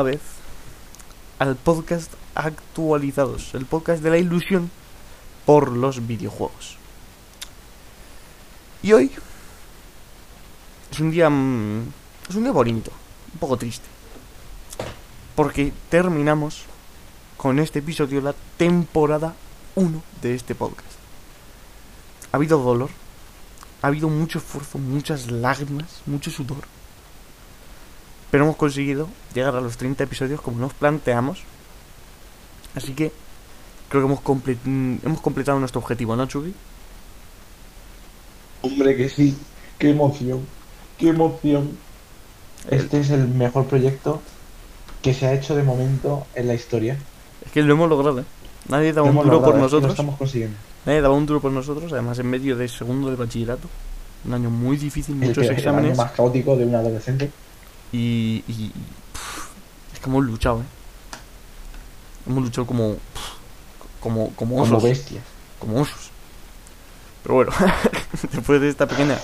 Vez al podcast Actualizados, el podcast de la ilusión por los videojuegos. Y hoy es un día mm, es un día bonito, un poco triste. Porque terminamos con este episodio la temporada 1 de este podcast. Ha habido dolor, ha habido mucho esfuerzo, muchas lágrimas, mucho sudor. Pero hemos conseguido llegar a los 30 episodios como nos planteamos. Así que creo que hemos, comple- mm, hemos completado nuestro objetivo, ¿no, Chugi? Hombre, que sí. Qué emoción. Qué emoción. Este es el mejor proyecto que se ha hecho de momento en la historia. Es que lo hemos logrado, ¿eh? Nadie daba Lo un duro por logrado, es que Lo nosotros. estamos consiguiendo. Nadie daba un duro por nosotros, además en medio de segundo de bachillerato. Un año muy difícil, El, muchos que- el año exámenes. más caótico de un adolescente. Y, y- pff, es que hemos luchado, ¿eh? Hemos luchado como. pff, como, como osos. Como bestias. como osos. Pero bueno, después de esta pequeña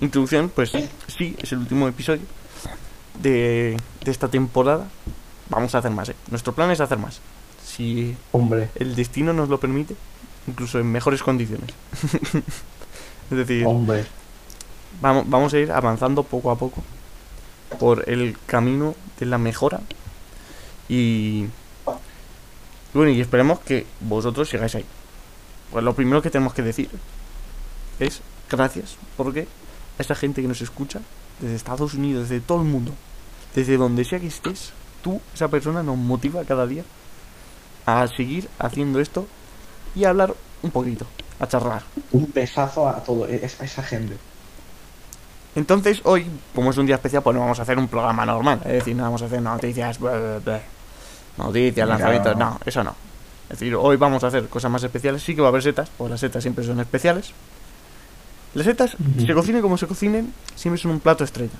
introducción, pues sí, es el último episodio de, de esta temporada. Vamos a hacer más, ¿eh? Nuestro plan es hacer más. Si Hombre. el destino nos lo permite, incluso en mejores condiciones. es decir, Hombre. vamos, vamos a ir avanzando poco a poco por el camino de la mejora y bueno y esperemos que vosotros sigáis ahí pues lo primero que tenemos que decir es gracias porque a esa gente que nos escucha desde Estados Unidos desde todo el mundo desde donde sea que estés tú esa persona nos motiva cada día a seguir haciendo esto y a hablar un poquito a charlar Un besazo a todo. A esa gente. Entonces, hoy, como es un día especial, pues no vamos a hacer un programa normal. Es decir, no vamos a hacer noticias, bla, bla, bla. noticias, No. lanzamientos, no, eso no. Es decir, hoy vamos a hacer cosas más especiales. Sí que va a haber setas, pues las setas siempre son especiales. Las setas, se cocinen como se cocinen, siempre son un plato estrella.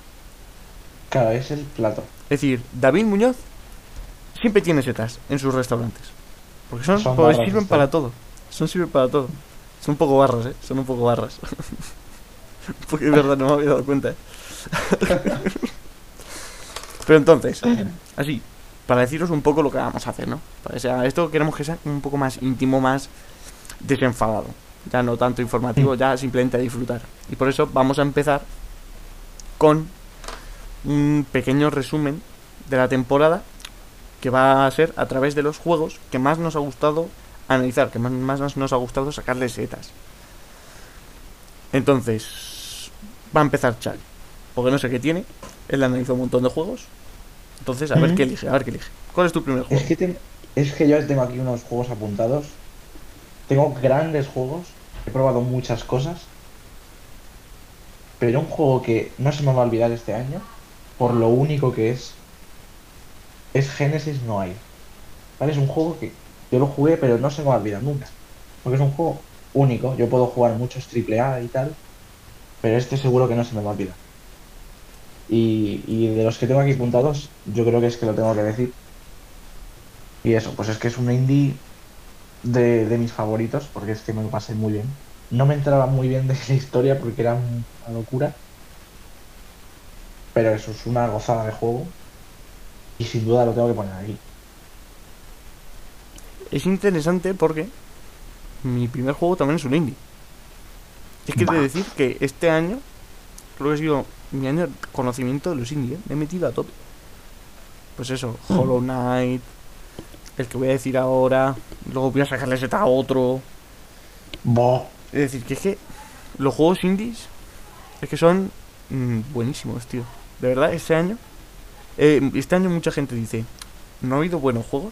Claro, es el plato. Es decir, David Muñoz siempre tiene setas en sus restaurantes. Porque son, Son barras sirven para todo. Son sirven para todo. Son un poco barras, eh. Son un poco barras. porque es verdad, no me había dado cuenta. eh. Pero entonces, así, para deciros un poco lo que vamos a hacer, ¿no? Que sea- esto queremos que sea un poco más íntimo, más desenfadado. Ya no tanto informativo, ya simplemente a disfrutar. Y por eso vamos a empezar con un pequeño resumen de la temporada que va a ser a través de los juegos que más nos ha gustado analizar, que más, más nos ha gustado sacarle setas. Entonces, va a empezar Charlie, porque no sé qué tiene. Él analizó un montón de juegos. Entonces, a ver qué elige, a ver qué elige. ¿Cuál es tu primer juego? Es que, ten- es que yo tengo aquí unos juegos apuntados. Tengo grandes juegos. He probado muchas cosas. Pero un juego que no se me va a olvidar este año, por lo único que es, es Genesis Noir. ¿Vale? Es un juego que yo lo jugué, pero no se me va a olvidar nunca. Porque es un juego único. Yo puedo jugar muchos AAA y tal, pero este seguro que no se me va a olvidar. Y, y de los que tengo aquí apuntados, yo creo que es que lo tengo que decir. Y eso, pues es que es un indie de, de mis favoritos, porque es que me lo pasé muy bien. No me entraba muy bien de la historia porque era un- una locura. Pero eso es una gozada de juego. Y sin duda lo tengo que poner aquí. Es interesante porque mi primer juego también es un indie. Es que he de Bah. decir que este año creo que ha sido mi año de conocimiento de los indies. ¿eh? Me he metido a tope. Pues eso, Hmm. Hollow Knight, el que voy a decir ahora, luego voy a sacarle seta a otro. Bo. Es decir, que es que los juegos indies es que son mm, buenísimos, tío. De verdad, este año, eh, este año mucha gente dice, no ha habido buenos juegos,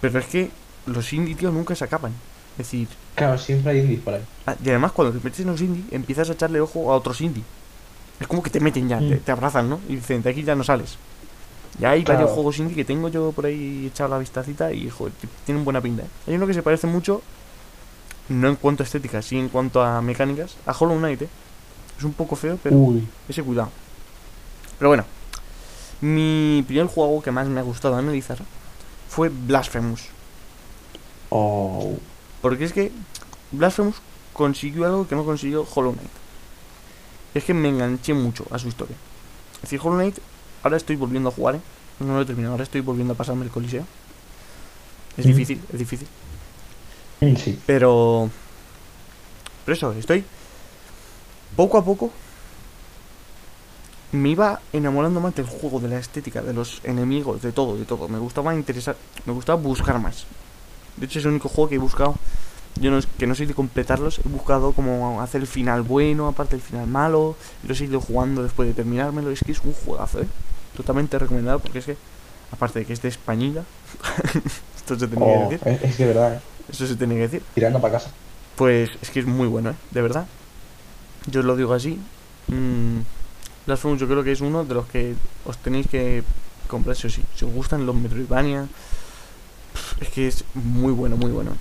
pero es que los indies, tío, nunca se acaban. Es decir, Claro, siempre hay indies por ahí. ah, y además cuando te metes en los indies, empiezas a echarle ojo a otros indies. Es como que te meten ya, Mm. te, te abrazan, ¿no? Y dicen, de aquí ya no sales. Ya hay Claro. varios juegos indie que tengo yo por ahí echado la vistacita y, joder, tienen buena pinta. ¿eh? Hay uno que se parece mucho, no en cuanto a estética, sí en cuanto a mecánicas, a Hollow Knight, ¿eh? Es un poco feo, pero Uy. ese cuidado. Pero bueno, mi primer juego que más me ha gustado analizar fue Blasphemous. Oh. Porque es que Blasphemous consiguió algo que no consiguió Hollow Knight. Es que me enganché mucho a su historia. Es decir, Hollow Knight, ahora estoy volviendo a jugar, ¿eh? No lo he terminado, ahora estoy volviendo a pasarme el Coliseo. Es difícil, es difícil. Sí. Pero. Pero eso, estoy. Poco a poco. Me iba enamorando más del juego, de la estética, de los enemigos, de todo, de todo. Me gustaba interesar. Me gustaba buscar más. De hecho, es el único juego que he buscado. Yo no, que no soy de completarlos, he buscado como hacer el final bueno, aparte del final malo. Y los he ido jugando después de terminármelo. Es que es un juegazo, ¿eh? Totalmente recomendado porque es que, aparte de que es de española, esto se tenía Oh, que decir. es, es que de verdad, eh, Eso se tenía que decir. tirando para casa. Pues es que es muy bueno, ¿eh? De verdad. Yo os lo digo así. Mm, Blasphemous yo creo que es uno de los que os tenéis que comprar sí o sí. Si os gustan los Metroidvania, es que es muy bueno, muy bueno.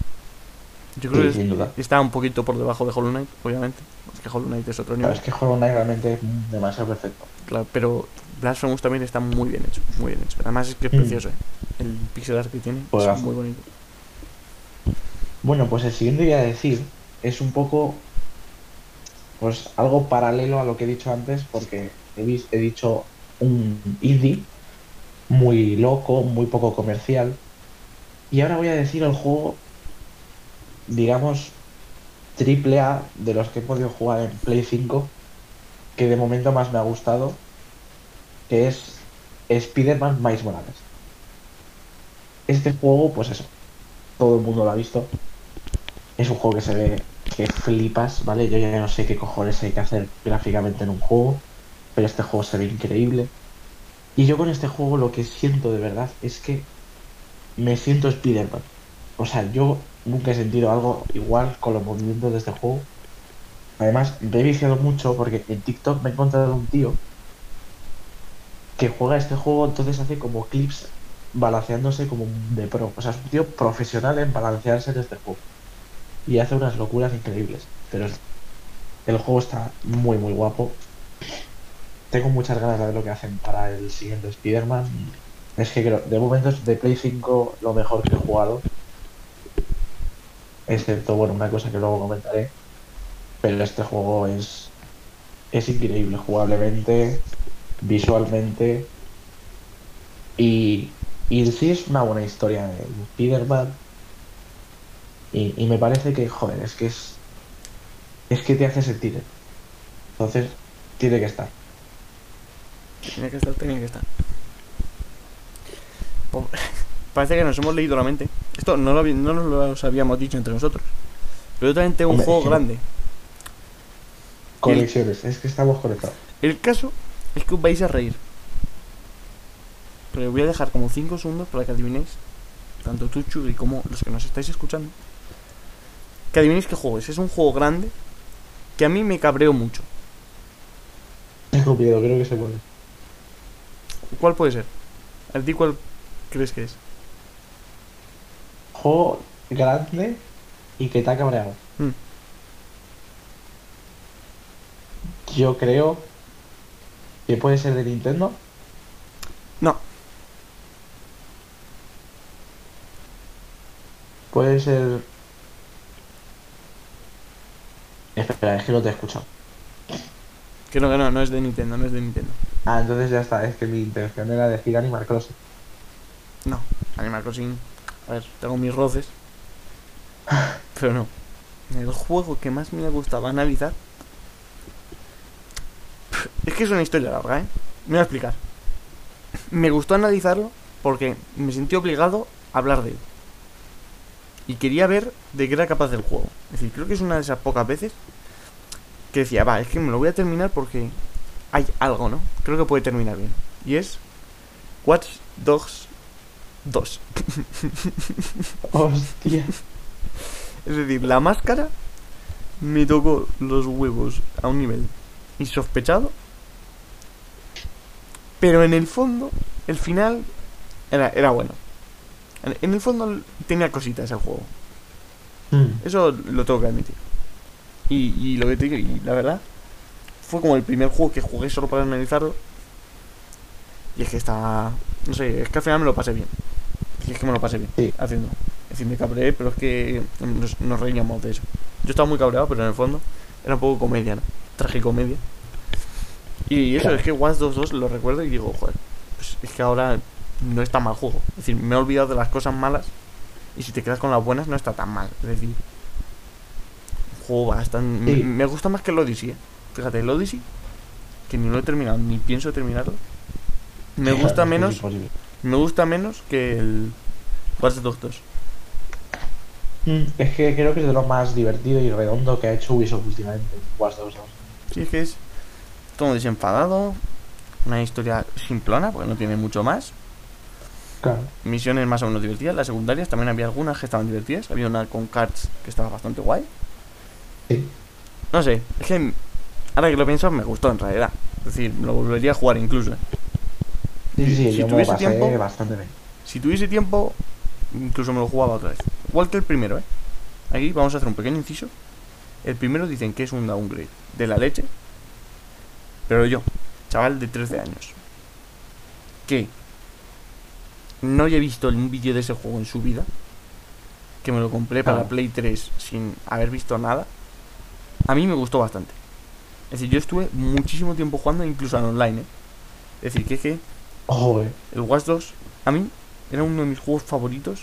Yo creo Sí, que está un poquito por debajo de Hollow Knight, obviamente. Es que Hollow Knight es otro Claro, nivel. es que Hollow Knight realmente es demasiado perfecto. Claro, pero Blasphemous también está muy bien hecho, muy bien hecho. Además es que es Mm. precioso, ¿eh? El pixel art que tiene es muy bonito. Bueno, pues el siguiente que voy a decir es un poco, pues algo paralelo a lo que he dicho antes, porque he, he dicho un indie muy loco, muy poco comercial. Y ahora voy a decir el juego, digamos, triple A de los que he podido jugar en Play 5, que de momento más me ha gustado, que es Spider-Man Miles Morales. Este juego, pues eso, todo el mundo lo ha visto. Es un juego que se ve que flipas, ¿vale? Yo ya no sé qué cojones hay que hacer gráficamente en un juego, pero este juego se ve increíble. Y yo con este juego lo que siento de verdad es que me siento Spider-Man. O sea, yo nunca he sentido algo igual con los movimientos de este juego. Además, me he viciado mucho porque en TikTok me he encontrado un tío que juega este juego, entonces hace como clips balanceándose como de pro. O sea, es un tío profesional en balancearse en este juego. Y hace unas locuras increíbles. Pero el juego está muy, muy guapo. Tengo muchas ganas de ver lo que hacen para el siguiente Spider-Man. Es que creo, de momento es de Play 5 lo mejor que he jugado. Excepto, bueno, una cosa que luego comentaré. Pero este juego es, es increíble jugablemente, visualmente. Y, y sí es una buena historia de Spider-Man. Y, y me parece que, joder, es que es. Es que te hace sentir. Entonces, tiene que estar. Tenía que estar, tenía que estar. Parece que nos hemos leído la mente. Esto no, lo, no nos lo habíamos dicho entre nosotros. Pero yo también tengo un Hombre, juego sí. grande. Conexiones, es que estamos conectados. El caso es que os vais a reír. Pero voy a dejar como 5 segundos para que adivinéis, tanto tú, Chugui, como los que nos estáis escuchando, que adivinéis qué juego es. Es un juego grande que a mí me cabreó mucho. Tengo miedo, creo que se puede. ¿Cuál puede ser? ¿A ti cuál crees que es? Juego grande y que te ha cabreado. Mm. Yo creo que puede ser de Nintendo. No, Puede ser. Espera, es que no te he escuchado. que no, que no, no es de Nintendo, no es de Nintendo. Ah, entonces ya está. Es que mi intención era decir Animal Crossing. No, Animal Crossing. A ver, tengo mis roces. Pero no. El juego que más me ha gustado analizar. Es que es una historia larga, ¿eh? Me voy a explicar. Me gustó analizarlo porque me sentí obligado a hablar de él. Y quería ver de qué era capaz el juego. Es decir, creo que es una de esas pocas veces que decía, va, es que me lo voy a terminar porque hay algo, ¿no? Creo que puede terminar bien. Y es Watch Dogs 2. Hostia. Es decir, la máscara me tocó los huevos a un nivel insospechado. Pero en el fondo, el final era, era bueno. En, en el fondo tenía cositas el juego. Mm. Eso lo tengo que admitir. Y, y lo que te digo, y la verdad, fue como el primer juego que jugué solo para analizarlo. Y es que está. No sé, es que al final me lo pasé bien. Y es que me lo pasé bien Sí. haciendo. Es decir, me cabreé, pero es que nos, nos reíamos de eso. Yo estaba muy cabreado, pero en el fondo era un poco comedia, ¿no? Tragicomedia. Y eso Claro. es que Watch Dogs 2 lo recuerdo y digo, joder, pues es que ahora no está mal juego. Es decir, me he olvidado de las cosas malas y si te quedas con las buenas no está tan mal. Es decir, un juego bastante... Sí. Me, me gusta más que el Odyssey, eh. Fíjate, el Odyssey, que ni lo he terminado, ni pienso terminarlo. Me gusta menos. Me gusta menos que el Watch Dogs 2. Mm, Es que creo que es de lo más divertido y redondo que ha hecho Ubisoft últimamente. Watch Dogs 2. Sí, es que es todo desenfadado, una historia simplona, porque no tiene mucho más. Claro. misiones más o menos divertidas. Las secundarias también había algunas que estaban divertidas. Había una con cards que estaba bastante guay. Sí. No sé, es que ahora que lo pienso me gustó en realidad. Es decir, me lo volvería a jugar incluso. Sí, sí, Si yo me lo tuviese pasé tiempo- bastante bien. Si tuviese tiempo, incluso me lo jugaba otra vez. Igual que el primero, ¿eh? Aquí vamos a hacer un pequeño inciso. El primero dicen que es un downgrade de la leche. Pero yo, chaval de 13 años, que no he visto un vídeo de ese juego en su vida, que me lo compré para Claro. Play 3 sin haber visto nada, a mí me gustó bastante. Es decir, yo estuve muchísimo tiempo jugando incluso en online, ¿eh? Es decir, que es que Ojo, eh. el Watch 2 a mí era uno de mis juegos favoritos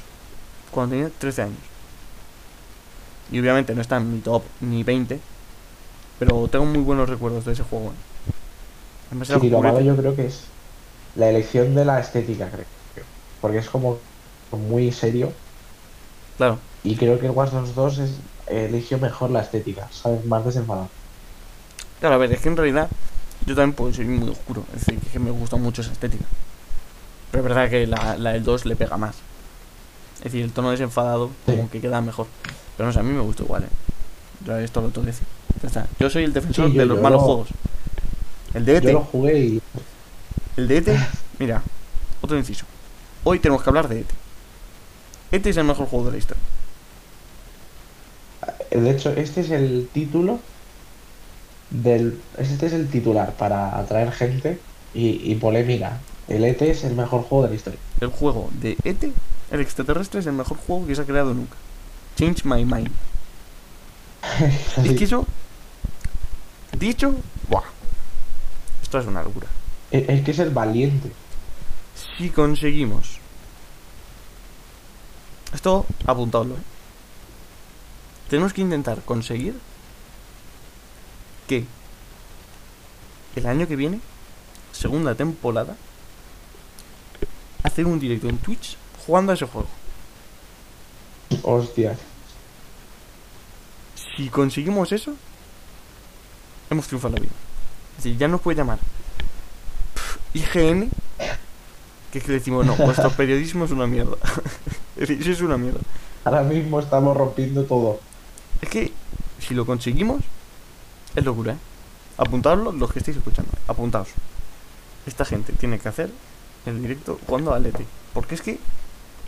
cuando tenía 13 años. Y obviamente no está en mi top ni 20, pero tengo muy buenos recuerdos de ese juego. ¿eh? Además Sí, lo malo yo creo que es la elección de la estética, creo. Porque es como muy serio. Claro, Y creo que el Watch Dogs 2 es, eligió mejor la estética, ¿sabes? Más desenfadado. claro, a ver, es que en realidad yo también puedo ser muy oscuro, es decir, que me gusta mucho esa estética. Pero es verdad que la, la del 2 le pega más. Es decir, el tono desenfadado Sí. como que queda mejor. Pero no sé, a mí me gustó igual, ¿eh? Yo esto lo tengo que decir. Ya está. Yo soy el defensor Sí, yo- de los yo malos lo- juegos. El de ET, Yo lo jugué y el de ET, mira, otro inciso. Hoy tenemos que hablar de ET. ET es el mejor juego de la historia. de hecho este es el título del este es el titular para atraer gente y, y polémica. El ET es el mejor juego de la historia. El juego de ET, el extraterrestre, es el mejor juego que se ha creado nunca. Change my mind. Es que eso, dicho, ¡buah! Esto es una locura. Es, es que es el valiente. Si conseguimos. Esto, apuntadlo, ¿eh? Tenemos que intentar conseguir que el año que viene, segunda temporada, hacer un directo en Twitch jugando a ese juego. Hostia. Si conseguimos eso, hemos triunfado en la vida. Es decir, ya nos puede llamar IGN, que es que decimos, no, vuestro periodismo es una mierda. es decir, eso es una mierda. Ahora mismo estamos rompiendo todo. Es que si lo conseguimos, es locura, ¿eh? Apuntadlo los que estáis escuchando. Apuntaos. Esta gente tiene que hacer el directo jugando al ET. Porque es que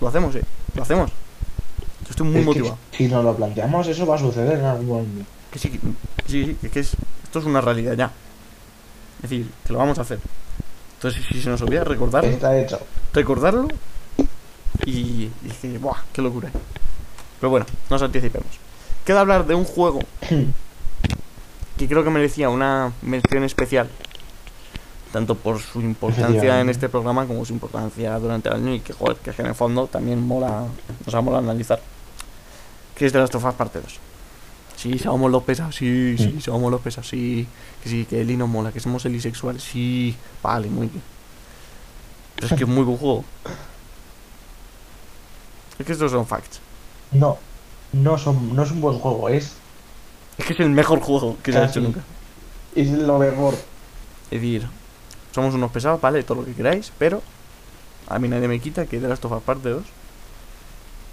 lo hacemos, ¿eh? Lo hacemos. Yo estoy muy Es motivado. si nos lo planteamos, eso va a suceder en algún momento. Que sí, que sí, sí, que, que es, esto es una realidad ya. Es decir, que lo vamos a hacer. Entonces, si se nos olvida recordarlo, Está hecho. recordarlo y, y es que, ¡buah! ¡Qué locura! Pero bueno, no nos anticipemos. Queda hablar de un juego que creo que merecía una mención especial. Tanto por su importancia en este programa como su importancia durante el año y que, joder, que en el fondo también mola, nos ha mola analizar. Que es de las Us parte 2. Sí, somos los pesados, sí, sí, Mm. somos los pesados, sí. Que sí, que Eli nos mola, que somos elisexuales, sí. Vale, muy bien. Pero es que es muy buen juego. Es que estos son facts. No, no, son, no es un buen juego, es, Es que es el mejor juego que se ha Casi. hecho nunca. es lo mejor. Es decir, somos unos pesados, vale, todo lo que queráis, pero a mí nadie me quita que The Last of Us Parte 2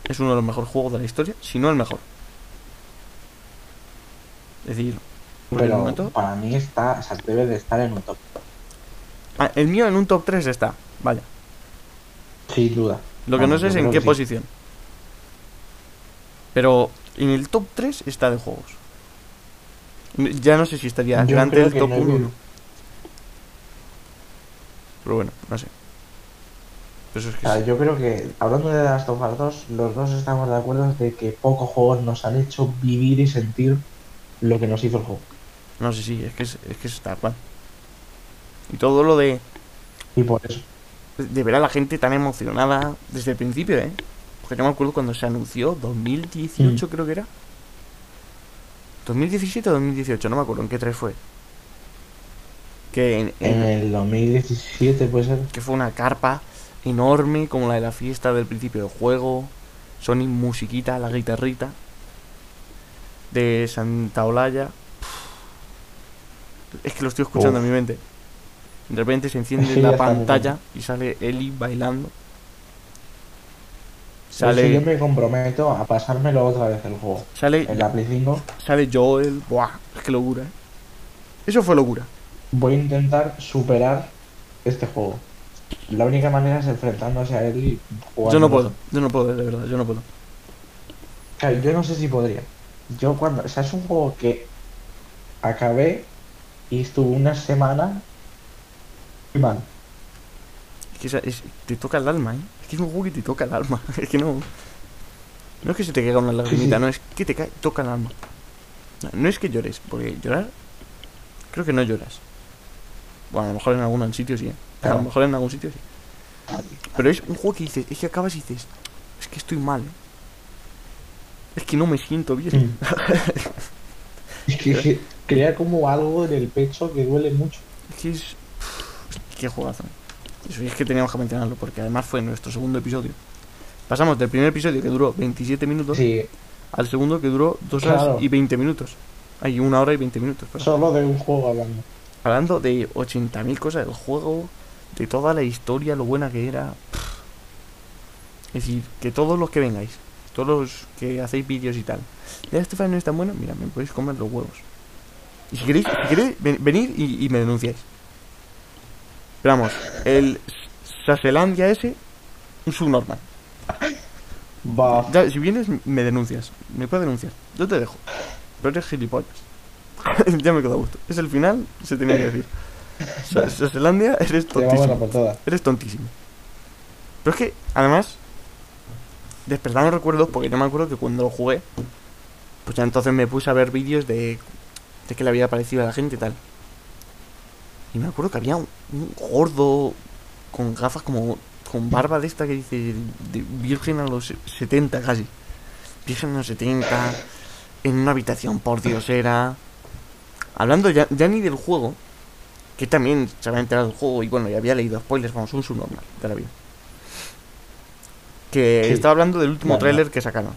es uno de los mejores juegos de la historia, si no el mejor. Es decir, el Pero momento. para mí está, o sea, debe de estar en un top, Ah, el mío en un top 3 está, vaya. sin duda. Lo que no sé es en qué sí. posición. Pero en el top 3 está de juegos. Ya no sé si estaría Yo delante del top no he 1 visto- Pero bueno, no sé. Eso es O que sí. yo creo que, hablando de Last of Us 2, los dos estamos de acuerdo de que pocos juegos nos han hecho vivir y sentir lo que nos hizo el juego. No sé, sí, es que es, es que es tal cual. Y todo lo de, Y por eso. de ver a la gente tan emocionada desde el principio, ¿eh? Porque yo me acuerdo cuando se anunció, 2018 Mm. creo que era. 2017 o 2018, no me acuerdo en qué tres fue. Que, en- en- En el 2017 puede ser. que fue una carpa enorme como la de la fiesta del principio del juego. Sony musiquita, la guitarrita. De Santa Olaya. Es que lo estoy escuchando Uf. en mi mente. De repente se enciende la pantalla y sale Eli bailando. Eso yo Sale, me comprometo a pasármelo otra vez el juego. sale, En la Play 5 sale Joel. Buah, es que locura, ¿eh? Eso fue locura. voy a intentar superar este juego. La única manera es enfrentándose a él y jugando. Yo no puedo, yo no puedo, de verdad, yo no puedo. O sea, yo no sé si podría. Yo cuando. O sea, es un juego que acabé y estuve una semana muy mal. Es que es- te toca el alma, ¿eh? Es que es un juego que te toca el alma. Es que no. No es que se te caiga una lagrimita, no, es que te cae, toca el alma. No, no es que llores, porque llorar. Creo que no lloras. Bueno, a lo mejor en algún sitio sí, ¿eh? A lo mejor en algún sitio sí. Pero es un juego que dices, es que acabas y dices, es que estoy mal. ¿eh? Es que no me siento bien. Es que, crea como algo en el pecho que duele mucho. Es que es. Qué juegazo. Eso es que teníamos que mencionarlo, porque además fue nuestro segundo episodio. Pasamos del primer episodio que duró 27 minutos Sí, al segundo que duró 2 horas Claro. y 20 minutos. Hay una hora y 20 minutos. solo de un juego hablando. Hablando de 80.000 cosas del juego, de toda la historia, lo buena que era. Es decir, que todos los que vengáis, todos los que hacéis vídeos y tal, de este fan no es tan bueno, mira, me podéis comer los huevos. Y si queréis, si queréis ven- venid y, y me denunciáis. Pero vamos, el Saselandia ese, un subnormal. Va. Ya, si vienes, me denuncias. Me puedes denunciar. Yo te dejo. Pero eres gilipollas. ya me quedo a gusto. Es el final, se tenía que decir. Sa- Saselandia, eres tontísimo. Eres tontísimo. Pero es que, además, despertando recuerdos, porque yo me acuerdo que cuando lo jugué, pues ya entonces me puse a ver vídeos de, de qué le había parecido a la gente y tal. Y me acuerdo que había un, un gordo con gafas como con barba de esta que dice de virgen a los 70 casi. Virgen a los 70, en una habitación por Dios era. Hablando ya, ya ni del juego, que también se había enterado del juego y bueno, y había leído spoilers, vamos, un subnormal de la vida. Que Sí. estaba hablando del último tráiler que sacaron.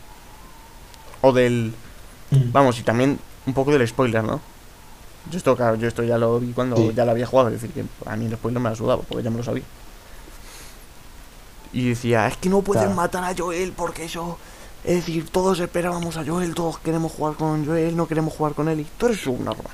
O del... Mm. Vamos, y también un poco del spoiler, ¿no? Yo esto, claro, yo esto ya lo vi cuando Sí. ya lo había jugado, es decir, que a mí el spoiler me la sudaba, porque ya me lo sabía. Y decía, es que no pueden Claro. matar a Joel porque eso... Es decir, todos esperábamos a Joel, todos queremos jugar con Joel, no queremos jugar con él y tú eres un normal.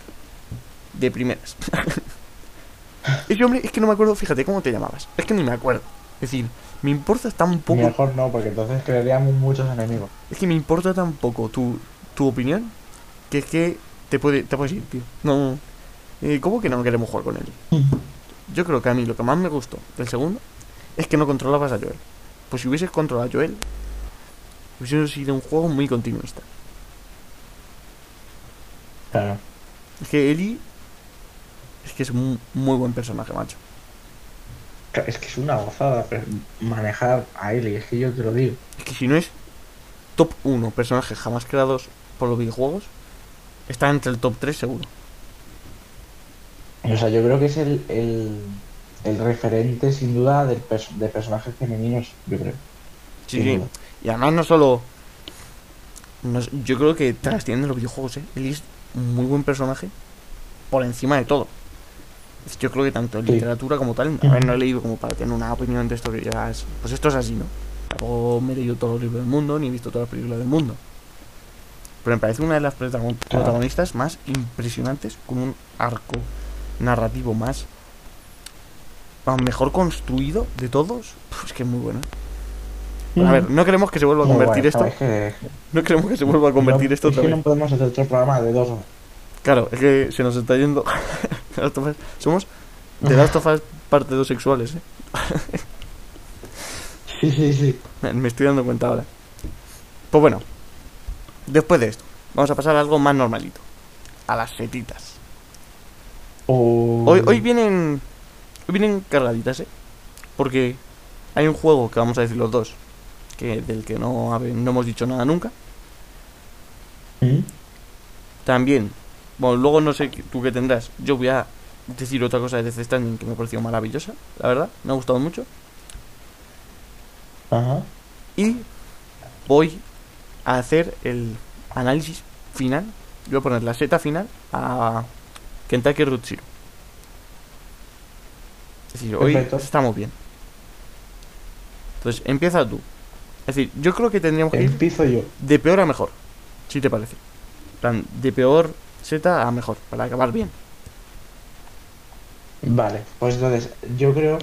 De primeras. Ese hombre, es que no me acuerdo, fíjate, ¿cómo te llamabas? Es que ni me acuerdo. Es decir, me importa tan poco... Mejor no, porque entonces crearíamos muchos enemigos. Es que me importa tan poco tu, tu opinión que es que te puede te puedes ir, tío. No. eh, ¿Cómo que no queremos jugar con él? Yo creo que a mí lo que más me gustó del segundo es que no controlabas a Joel. Pues si hubieses controlado a Joel, hubiese sido un juego muy continuista. Claro. Es que Eli es que es un muy buen personaje, macho. Es que es una gozada manejar a Ellie, es que yo te lo digo. Es que si no es top 1 personajes jamás creados por los videojuegos, está entre el top 3 seguro. O sea, yo creo que es el, el, el referente sin duda del de personajes femeninos, yo creo. Sí. Y además no solo... no yo creo que trasciende los videojuegos, ¿eh? Él es un muy buen personaje por encima de todo. Yo creo que tanto en Sí. literatura como tal, a ver, no he leído como para tener una opinión de esto que ya es... Pues esto es así, ¿no? Tampoco me he leído todos los libros del mundo, ni he visto todas las películas del mundo. Pero me parece una de las Claro. protagonistas más impresionantes, con un arco narrativo más... mejor construido de todos. Puf, es que es muy bueno. ¿eh? A ver, no queremos que se vuelva a convertir bueno, esto. No queremos que se vuelva a convertir esto es otra que vez. no podemos hacer otro programa de dos. Claro, es que se nos está yendo. Somos de Last of Us parte dos sexuales, ¿eh? Sí, sí, sí. Me estoy dando cuenta ahora. Pues bueno, después de esto, vamos a pasar a algo más normalito. A las setitas. Hoy, hoy vienen vienen cargaditas, ¿eh? Porque hay un juego que vamos a decir los dos, que del que no, no hemos dicho nada nunca. ¿Mm? También, bueno, luego no sé tú qué tendrás. Yo voy a decir otra cosa de Death Stranding que me ha parecido maravillosa, la verdad, me ha gustado mucho. Ajá. Y voy a hacer el análisis final. Voy a poner la seta final a Kentucky Route Zero. Es decir, hoy estamos bien. Entonces, empieza tú. Es decir, yo creo que tendríamos que ir Empiezo yo. de peor a mejor. Si te parece. Plan, de peor seta a mejor, para acabar bien. Vale, pues entonces, yo creo.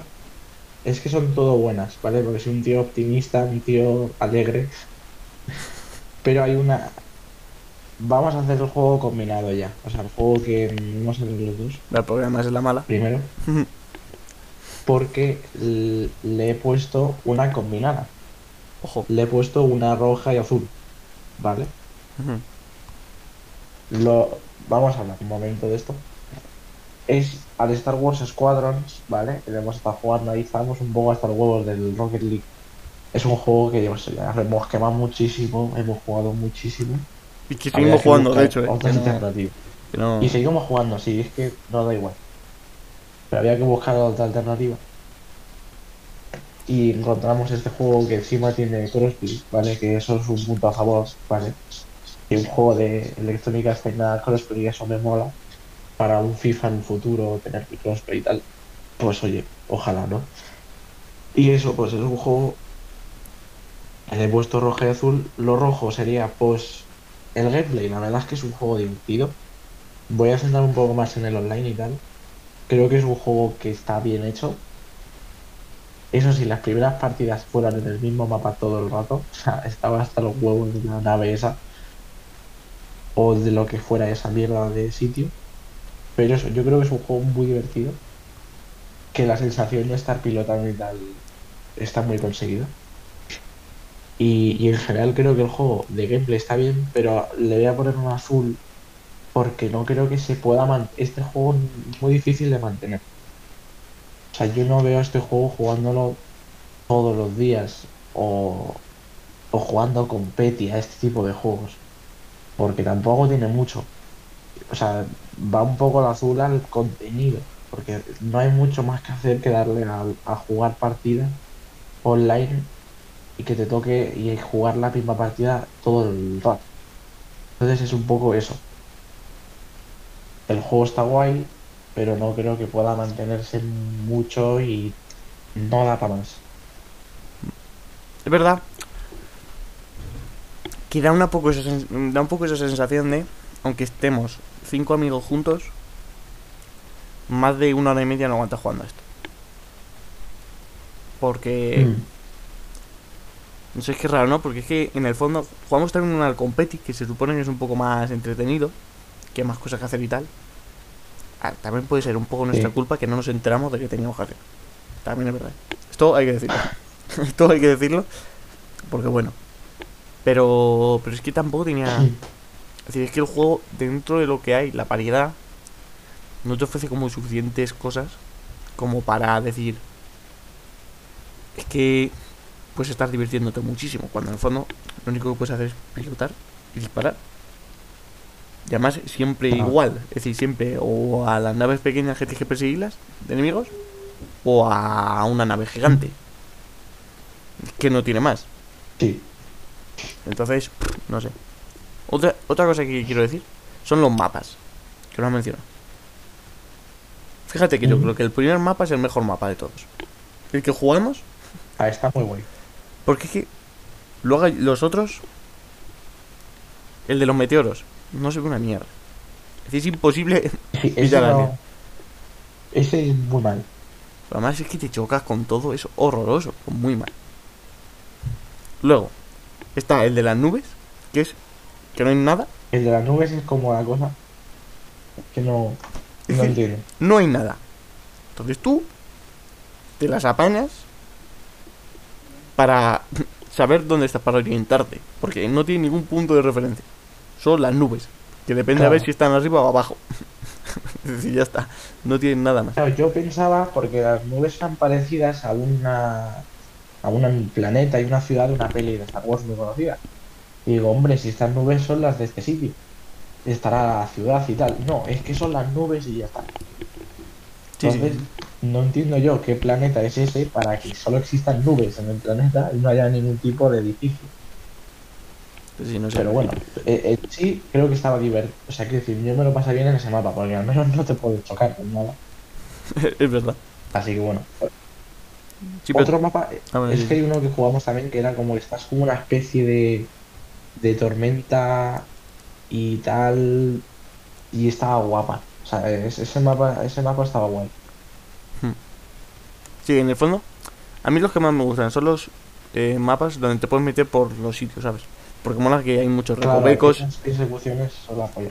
Es que son todo buenas, ¿vale? Porque soy un tío optimista, un tío alegre. Pero hay una. Vamos a hacer el juego combinado ya. O sea, el juego que vamos a hacer los dos. El problema es la mala. Primero. Porque le he puesto una combinada. Ojo. Le he puesto una roja y azul. ¿Vale? Lo, vamos a hablar un momento de esto. Es al Star Wars Squadrons, ¿vale? Le hemos estado jugando ahí, estamos un poco hasta los huevos del Rocket League. Es un juego que hemos quemado muchísimo, hemos jugado muchísimo. Y que seguimos que jugando, de hecho, eh. otras Que no- alternativas. que no- Y seguimos jugando, sí, es que no da igual. Pero había que buscar otra alternativa. Y encontramos este juego que encima tiene crossplay, ¿vale? Que eso es un punto a favor, ¿vale? Que un juego de electrónica tenga crossplay, eso me mola. Para un FIFA en un futuro tener crossplay y tal. Pues oye, ojalá, ¿no? Y eso, pues es un juego. He puesto rojo y azul. Lo rojo sería, pues, el gameplay. La verdad es que es un juego divertido. Voy a centrar un poco más en el online y tal. Creo que es un juego que está bien hecho. Eso sí, las primeras partidas fueron en el mismo mapa todo el rato. O sea, estaba hasta los huevos de la nave esa. O de lo que fuera esa mierda de sitio. Pero eso, yo creo que es un juego muy divertido. Que la sensación de estar pilotando y tal está muy conseguida. Y, en general creo que el juego de gameplay está bien, pero le voy a poner un azul porque no creo que se pueda mantener. Este juego muy difícil de mantener. O sea, yo no veo este juego jugándolo todos los días o, o jugando con Petty a este tipo de juegos. Porque tampoco tiene mucho. O sea, va un poco el azul al contenido. Porque no hay mucho más que hacer que darle a, a jugar partidas online y que te toque y jugar la misma partida todo el rato. Entonces es un poco eso. El juego está guay, pero no creo que pueda mantenerse mucho y no da para más. Es verdad que da, una poco esa da un poco esa sensación de, aunque estemos cinco amigos juntos, más de una hora y media no aguanta jugando a esto. Porque, Mm. No sé, es que es raro, ¿no? Porque es que en el fondo jugamos también al competi, que se supone que es un poco más entretenido, que hay más cosas que hacer y tal. Ah, también puede ser un poco nuestra Sí. culpa que no nos enteramos de que teníamos que hacer. También es verdad. Esto hay que decirlo. Esto hay que decirlo. Porque bueno. Pero, pero es que tampoco tenía... Es decir, es que el juego, dentro de lo que hay, la variedad, no te ofrece como suficientes cosas como para decir... Es que puedes estar divirtiéndote muchísimo, cuando en el fondo lo único que puedes hacer es pilotar y disparar. Y además siempre igual, es decir, siempre o a las naves pequeñas que tienes que perseguirlas, de enemigos, o a una nave gigante. Que no tiene más. Sí. Entonces, no sé. Otra, otra cosa que quiero decir son los mapas. Que lo han mencionado. Fíjate que yo creo que el primer mapa es el mejor mapa de todos. El que jugamos, Ah, está muy guay. Porque es que luego los otros, el de los meteoros, no se ve una mierda. Es decir, es imposible. Sí, ese, no- ese es muy mal. Además es que te chocas con todo, es horroroso, muy mal. Luego, está el de las nubes, que es que no hay nada, El de las nubes es como la cosa que no, no entiendo. no hay nada. Entonces tú te las apañas para saber dónde estás, para orientarte. Porque no tiene ningún punto de referencia. Son las nubes. Que depende a ver si están arriba o abajo. Es decir, ya está. No tienen nada más. Claro, yo pensaba, porque las nubes eran parecidas a una a un planeta y una ciudad de una peli de Star Wars muy conocida. Y digo, hombre, si estas nubes son las de este sitio, estará la ciudad y tal. No, es que son las nubes y ya está. Sí. No entiendo yo qué planeta es ese para que solo existan nubes en el planeta y no haya ningún tipo de edificio. Pues no. Pero bueno, eh, eh, sí creo que estaba divertido. O sea, quiero decir, yo me lo pasé bien en ese mapa, porque al menos no te puedes chocar con nada. es verdad. Así que bueno. Sí, pero- Otro mapa, eh, A ver, es sí. que hay uno que jugamos también que era como que estás como una especie de, de tormenta y tal. Y estaba guapa. O sea, es- ese mapa, ese mapa estaba guay. Sí, en el fondo, a mí los que más me gustan son los eh, mapas donde te puedes meter por los sitios, ¿sabes? Porque mola que hay muchos Claro, recovecos, esas persecuciones son la polla.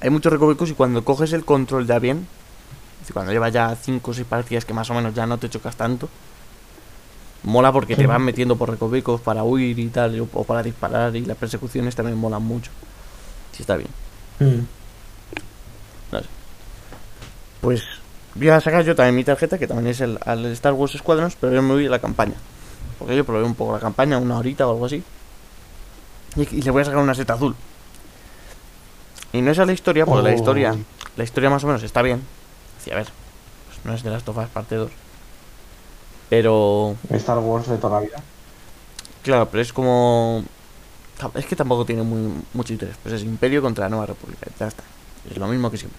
hay muchos recovecos y cuando coges el control ya bien, cuando llevas ya 5 o 6 partidas que más o menos ya no te chocas tanto, mola porque te van metiendo por recovecos para huir y tal, o- para disparar y las persecuciones también molan mucho. Sí, está bien. Mm. Pues voy a sacar yo también mi tarjeta, que también es el, al Star Wars Squadrons, pero yo me voy a la campaña. Porque yo probé un poco la campaña, una horita o algo así. Y, y le voy a sacar una seta azul. Y no es a la historia, porque la Oh. historia, la historia más o menos está bien. Sí, a ver, pues no es de las tofas parte 2. Pero, Star Wars de toda la vida. claro, pero es como... Es que tampoco tiene muy, mucho interés. Pues es Imperio contra la Nueva República. Ya está. Es lo mismo que siempre.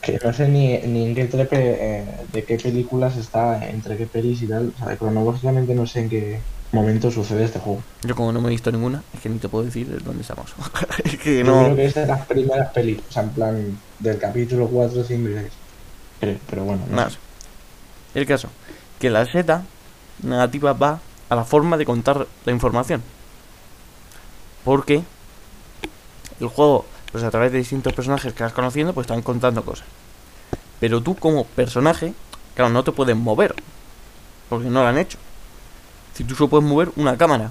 Que no sé ni, ni en qué trepe, eh, de qué películas está, entre qué pelis y tal. O sea, cronológicamente no sé en qué momento sucede este juego. Yo como no me he visto ninguna, es que ni te puedo decir dónde estamos. es que Yo no... creo que es de las primeras pelis, o sea, en plan del capítulo 4, 5 y 6. Creo, pero bueno, no Nada. sé. El caso, que la seta negativa va a la forma de contar la información. Porque el juego, pues a través de distintos personajes que vas conociendo, pues están contando cosas. Pero tú como personaje, claro, no te puedes mover. Porque no lo han hecho. Si tú solo puedes mover una cámara.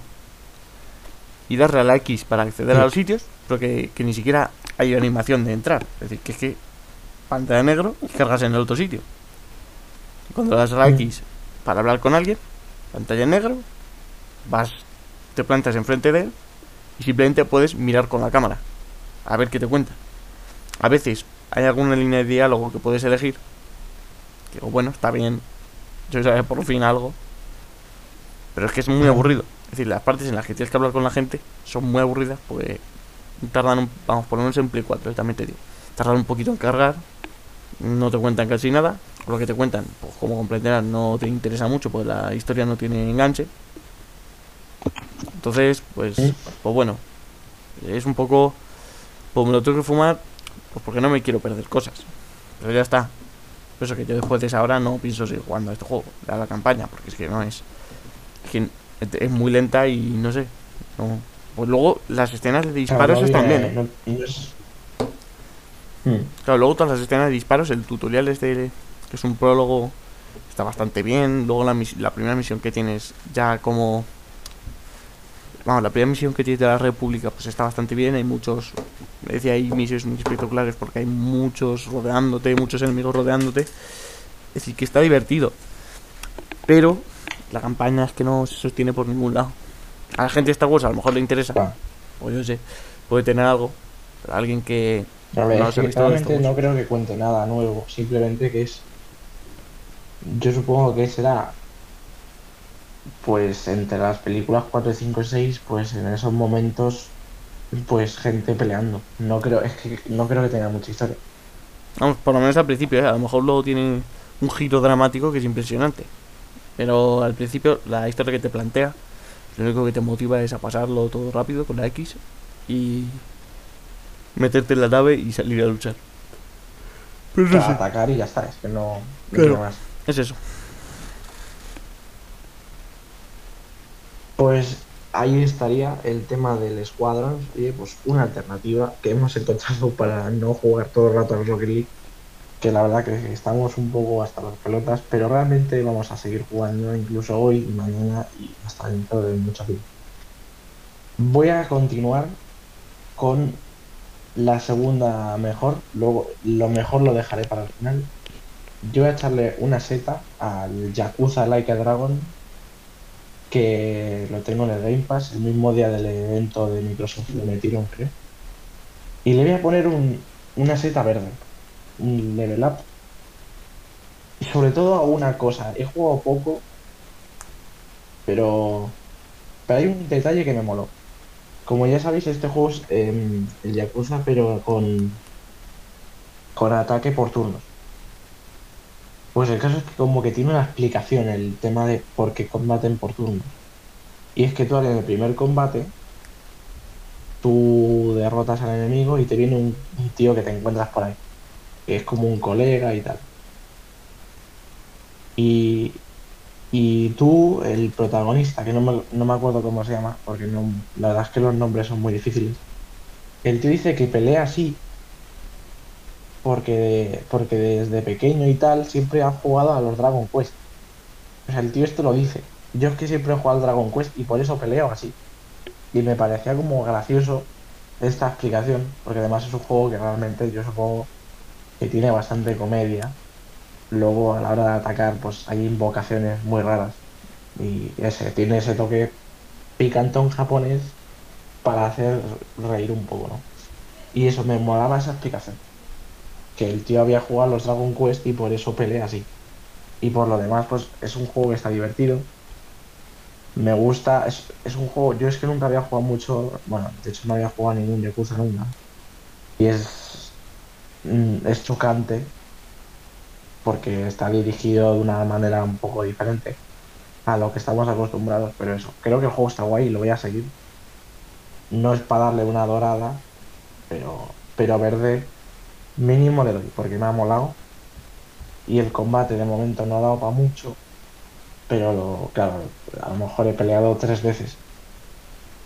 Y darle a la X para acceder a los sitios, pero que, que ni siquiera hay animación de entrar. Es decir, que es que pantalla negro y cargas en el otro sitio. Y cuando das a la Mm. X para hablar con alguien, pantalla en negro, vas, te plantas enfrente de él y simplemente puedes mirar con la cámara a ver qué te cuenta. A veces hay alguna línea de diálogo que puedes elegir. Que digo, bueno, está bien. Yo sabía por fin algo. Pero es que es muy aburrido. Es decir, las partes en las que tienes que hablar con la gente son muy aburridas porque tardan, un, vamos, por lo menos en Play 4, eh, también te digo. Tardan un poquito en cargar, no te cuentan casi nada. O lo que te cuentan, pues como comprenderás, no te interesa mucho porque la historia no tiene enganche. Entonces, pues, pues bueno, es un poco, pues me lo tengo que fumar, pues porque no me quiero perder cosas. Pero ya está. Por eso que yo después de esa hora no pienso seguir jugando a este juego, a la campaña, porque es que no es, es que es muy lenta y no sé. No. Pues luego las escenas de disparos Claro, están bien. ¿eh? no- no es- Mm. Claro, luego todas las escenas de disparos, el tutorial este, que es un prólogo, está bastante bien. Luego la, la primera misión que tienes ya como... Vamos, la primera misión que tienes de la República pues está bastante bien. Hay muchos... Me decía, hay misiones muy espectaculares porque hay muchos rodeándote, muchos enemigos rodeándote. Es decir, que está divertido. Pero la campaña es que no se sostiene por ningún lado. A la gente de Star Wars a lo mejor le interesa, o yo sé, puede tener algo. Pero alguien que A ver, No es que no creo que cuente nada nuevo, simplemente que es. Yo supongo que será. Pues entre las películas 4, 5 y 6, pues en esos momentos, pues gente peleando. No creo, es que no creo que tenga mucha historia. Vamos, por lo menos al principio, ¿eh? a lo mejor luego tiene un giro dramático que es impresionante. Pero al principio la historia que te plantea, lo único que te motiva es a pasarlo todo rápido con la X y meterte en la nave y salir a luchar. Pero no sé, atacar y ya está, es que no, no Claro. más. es eso. Pues ahí estaría el tema del Squadrons y pues una alternativa que hemos encontrado para no jugar todo el rato al Rocket League. Que la verdad que estamos un poco hasta las pelotas, pero realmente vamos a seguir jugando incluso hoy y mañana y hasta dentro de mucho tiempo. Voy a continuar con la segunda mejor, luego lo mejor lo dejaré para el final. Yo voy a echarle una seta al Yakuza Like a Dragon, que lo tengo en el Game Pass, el mismo día del evento de Microsoft lo metieron, creo. Y le voy a poner un, una seta verde, un level up. Y sobre todo a una cosa, he jugado poco, pero, pero hay un detalle que me moló. Como ya sabéis, este juego es em, el Yakuza, pero con, con ataque por turnos. Pues el caso es que como que tiene una explicación el tema de por qué combaten por turnos. Y es que tú en el primer combate, tú derrotas al enemigo y te viene un, un tío que te encuentras por ahí. Que es como un colega y tal. Y, y tú, el protagonista, que no me, no me acuerdo cómo se llama, porque no, la verdad es que los nombres son muy difíciles. El tío dice que pelea así porque, porque desde pequeño y tal siempre ha jugado a los Dragon Quest. O sea, el tío esto lo dice. Yo es que siempre he jugado al Dragon Quest y por eso peleo así. Y me parecía como gracioso esta explicación, porque además es un juego que realmente yo supongo que tiene bastante comedia. Luego a la hora de atacar, pues hay invocaciones muy raras. Y ese, tiene ese toque picantón japonés para hacer reír un poco, ¿no? Y eso me molaba esa explicación. Que el tío había jugado los Dragon Quest y por eso pelea así. Y por lo demás, pues es un juego que está divertido. Me gusta, es, es un juego, yo es que nunca había jugado mucho, bueno, de hecho no había jugado ningún Yakuza nunca. Y es, mm, es chocante porque está dirigido de una manera un poco diferente a lo que estamos acostumbrados, pero eso, creo que el juego está guay y lo voy a seguir. No es para darle una dorada, pero, pero verde mínimo le doy, porque me ha molado. Y el combate de momento no ha dado para mucho, pero lo, claro, a lo mejor he peleado tres veces.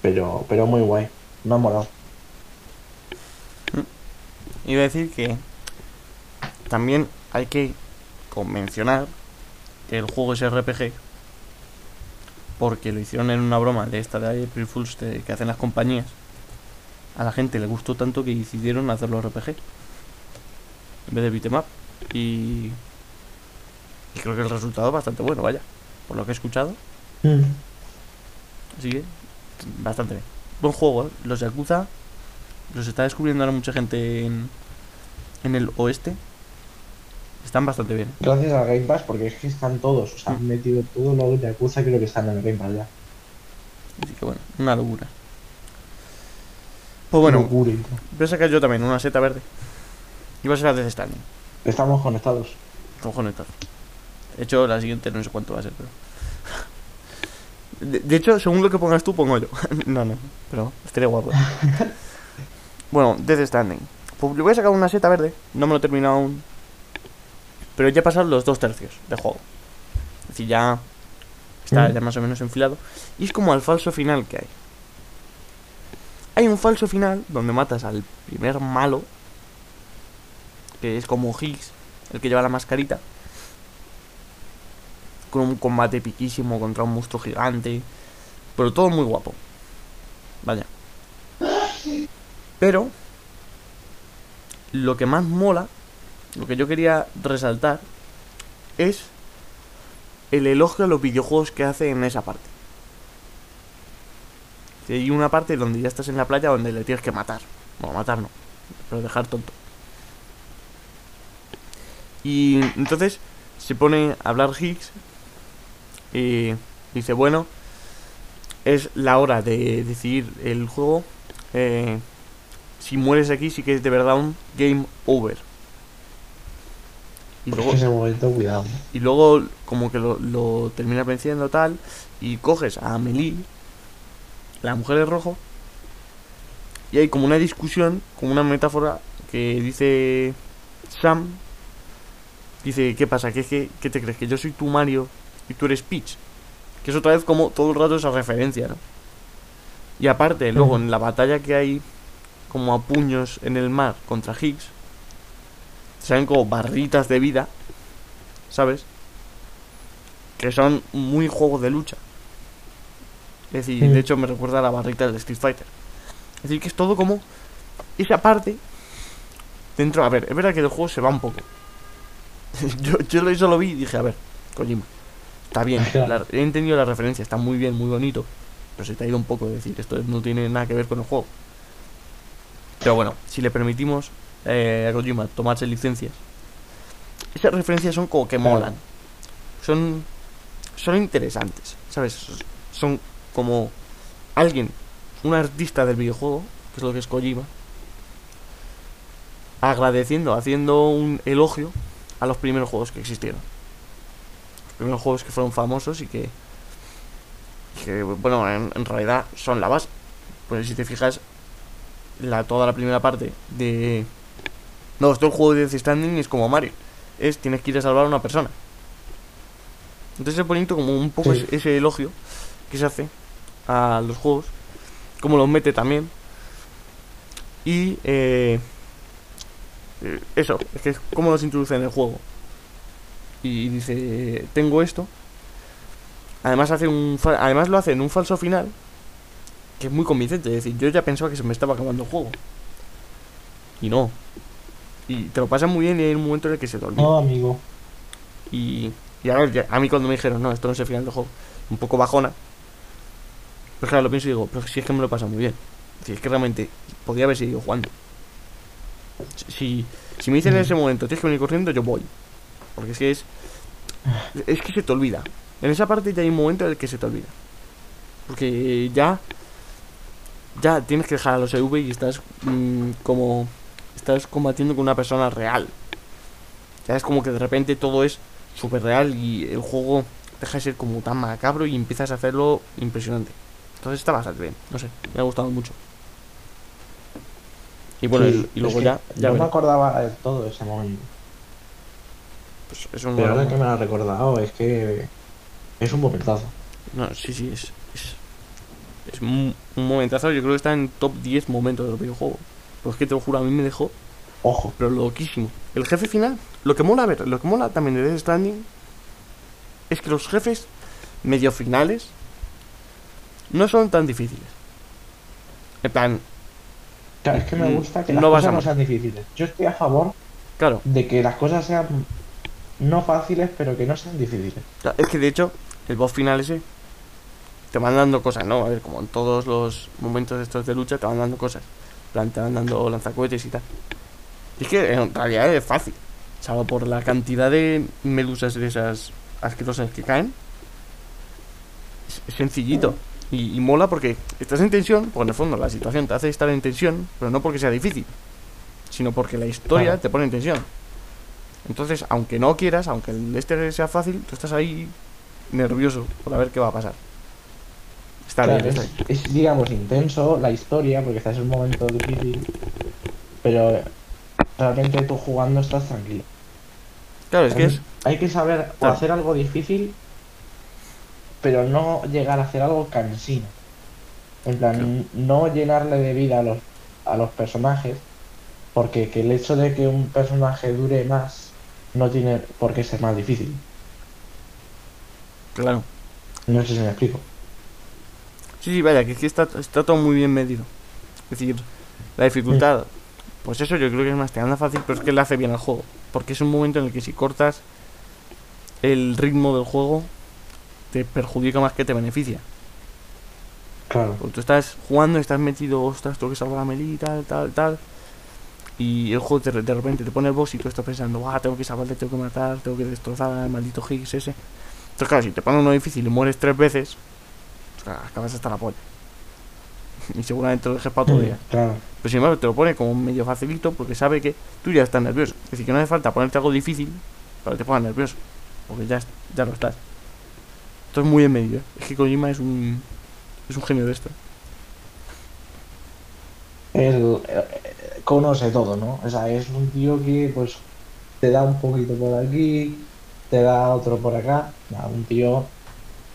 Pero, pero muy guay, me ha molado. Iba a decir que también hay que mencionar que el juego es RPG porque lo hicieron en una broma de esta de April Fools que hacen las compañías. A la gente le gustó tanto que decidieron hacerlo RPG en vez de beat'em up y, y creo que el resultado es bastante bueno, vaya, por lo que he escuchado. Así que bastante bien. Buen juego, ¿eh? los Yakuza los está descubriendo ahora mucha gente en, en el oeste. Están bastante bien. Gracias al Game Pass, porque es que están todos, o sea, han metido todos los de Yakuza, creo que están en el Game Pass ya. Así que bueno, una locura. Pues bueno, voy a sacar yo también una seta verde. Y va a ser la Death Stranding. Estamos conectados. Cojones, tal. De hecho, la siguiente no sé cuánto va a ser, pero. De, de hecho, según lo que pongas tú, pongo yo. no, no, pero estaría guapo. bueno, Death Stranding. Pues le voy a sacar una seta verde. No me lo he terminado aún. Pero ya he pasado los dos tercios del juego. Es decir, ya está Mm. ya más o menos enfilado. Y es como al falso final que hay. Hay un falso final donde matas al primer malo. Que es como Higgs, el que lleva la mascarita. Con un combate piquísimo contra un monstruo gigante. Pero todo muy guapo. Vaya. Pero. Lo que más mola. Lo que yo quería resaltar. Es. El elogio a los videojuegos que hace en esa parte. Que hay una parte donde ya estás en la playa donde le tienes que matar. Bueno, matar no. Pero dejar tonto. Y entonces se pone a hablar Higgs y dice, bueno, es la hora de decidir el juego. eh, si mueres aquí sí que es de verdad un game over. Y Es luego, que ese momento, cuidado. y luego como que lo, lo terminas venciendo tal y coges a Amelie, la mujer de rojo, y hay como una discusión, como una metáfora que dice Sam, dice, ¿qué pasa? ¿Qué, ¿Qué te crees? ¿Que yo soy tu Mario y tú eres Peach? Que es otra vez como todo el rato esa referencia, ¿no? Y aparte, luego en la batalla que hay como a puños en el mar contra Higgs, salen como barritas de vida, ¿sabes? Que son muy juegos de lucha. Es decir, de hecho me recuerda a la barrita del Street Fighter. Es decir, que es todo como esa parte, dentro, a ver, es verdad que el juego se va un poco. yo, yo lo, eso lo vi y dije, a ver, Kojima, está bien, la- he entendido la referencia, está muy bien, muy bonito, pero se te ha ido un poco de decir, esto no tiene nada que ver con el juego. Pero bueno, si le permitimos eh, a Kojima tomarse licencias, esas referencias son como que molan, son, son interesantes, ¿sabes? Son como alguien, un artista del videojuego, que es lo que es Kojima, agradeciendo, haciendo un elogio a los primeros juegos que existieron. Los primeros juegos que fueron famosos y que, que bueno, en, en realidad son la base. Pues si te fijas, la, toda la primera parte de... No, esto el juego de Death Stranding es como Mario. Es, tienes que ir a salvar a una persona. Entonces es bonito como un poco Sí. ese, elogio que se hace a los juegos. Como los mete también. Y eh, eso, es que es como los introduce en el juego. Y dice, tengo esto. Además hace un además lo hace en un falso final que es muy convincente, es decir, yo ya pensaba que se me estaba acabando el juego. Y no. Y te lo pasas muy bien y hay un momento en el que se te olvida. No, amigo. Y, y a ver, ya- a mí cuando me dijeron, no, esto no es el final del juego, un poco bajona. Pues claro, lo pienso y digo, pero si es que me lo pasa muy bien. Si es que realmente podría haber seguido jugando. Si, si me dicen en ese momento, tienes que venir corriendo, yo voy. Porque es que es. Es que se te olvida. En esa parte ya hay un momento en el que se te olvida. Porque ya. Ya tienes que dejar a los EV y estás mm, como. Estás combatiendo con una persona real. Ya es como que de repente todo es súper real y el juego deja de ser como tan macabro y empiezas a hacerlo impresionante. Entonces está bastante bien, no sé, me ha gustado mucho. Y bueno, Sí, y, y luego ya, ya no me acordaba de todo ese momento. Pues es un Pero ahora que me lo ha recordado, es que es un momentazo. No, sí, sí, es. Es, es un, un momentazo. Yo creo que está en top 10 momentos del videojuego. Pues que te lo juro, a mí me dejó, Ojo. pero loquísimo. El jefe final, lo que mola, a ver, lo que mola también de Death Stranding es que los jefes medio finales no son tan difíciles. En plan, Claro, es que me Mm, gusta que las no cosas no sean difíciles. Yo estoy a favor claro, de que las cosas sean no fáciles, pero que no sean difíciles. Es que de hecho, el boss final ese te van dando cosas, ¿no? A ver, como en todos los momentos estos de lucha te van dando cosas. Te van dando lanzacohetes y tal. Y es que en realidad es fácil. Salvo por la cantidad de medusas de esas asquerosas que caen. Es sencillito. Y, y mola porque estás en tensión, porque en el fondo la situación te hace estar en tensión, pero no porque sea difícil, sino porque la historia Claro. te pone en tensión. Entonces, aunque no quieras, aunque el este sea fácil, tú estás ahí nervioso por a ver qué va a pasar. Está Claro, bien, está es, bien. es, digamos, intenso la historia, porque estás en un momento difícil, pero realmente tú jugando estás tranquilo. Claro, es que es. Hay que saber o hacer algo difícil, pero no llegar a hacer algo cansino. En plan, no llenarle de vida a los, a los personajes, porque que el hecho de que un personaje dure más no tiene por qué ser más difícil. Claro. No sé si me explico. Sí, sí, vaya, que que está, está todo muy bien medido. Es decir, la dificultad, pues eso yo creo que es más te anda fácil, pero es que le hace bien al juego. Porque es un momento en el que si cortas el ritmo del juego, te perjudica más que te beneficia. Claro. Porque tú estás jugando, estás metido, ostras, tengo que salvar a Meli, tal, tal, tal. Y el juego te- de repente te pone el boss y tú estás pensando, ah, tengo que salvarle, tengo que matar, tengo que destrozar al maldito Higgs ese. Entonces, claro, si te pone uno difícil y mueres tres veces, acabas hasta la polla. y seguramente lo dejes para otro día. Claro. Pero sin embargo, te lo pone como medio facilito porque sabe que tú ya estás nervioso. Es decir, que no hace falta ponerte algo difícil para que te pongas nervioso. Porque ya, ya lo estás. Esto es muy en medio. ¿eh? Es que Kojima es un, es un genio de esto. Él eh, conoce todo, ¿no? O sea, es un tío que pues te da un poquito por aquí, te da otro por acá. Un tío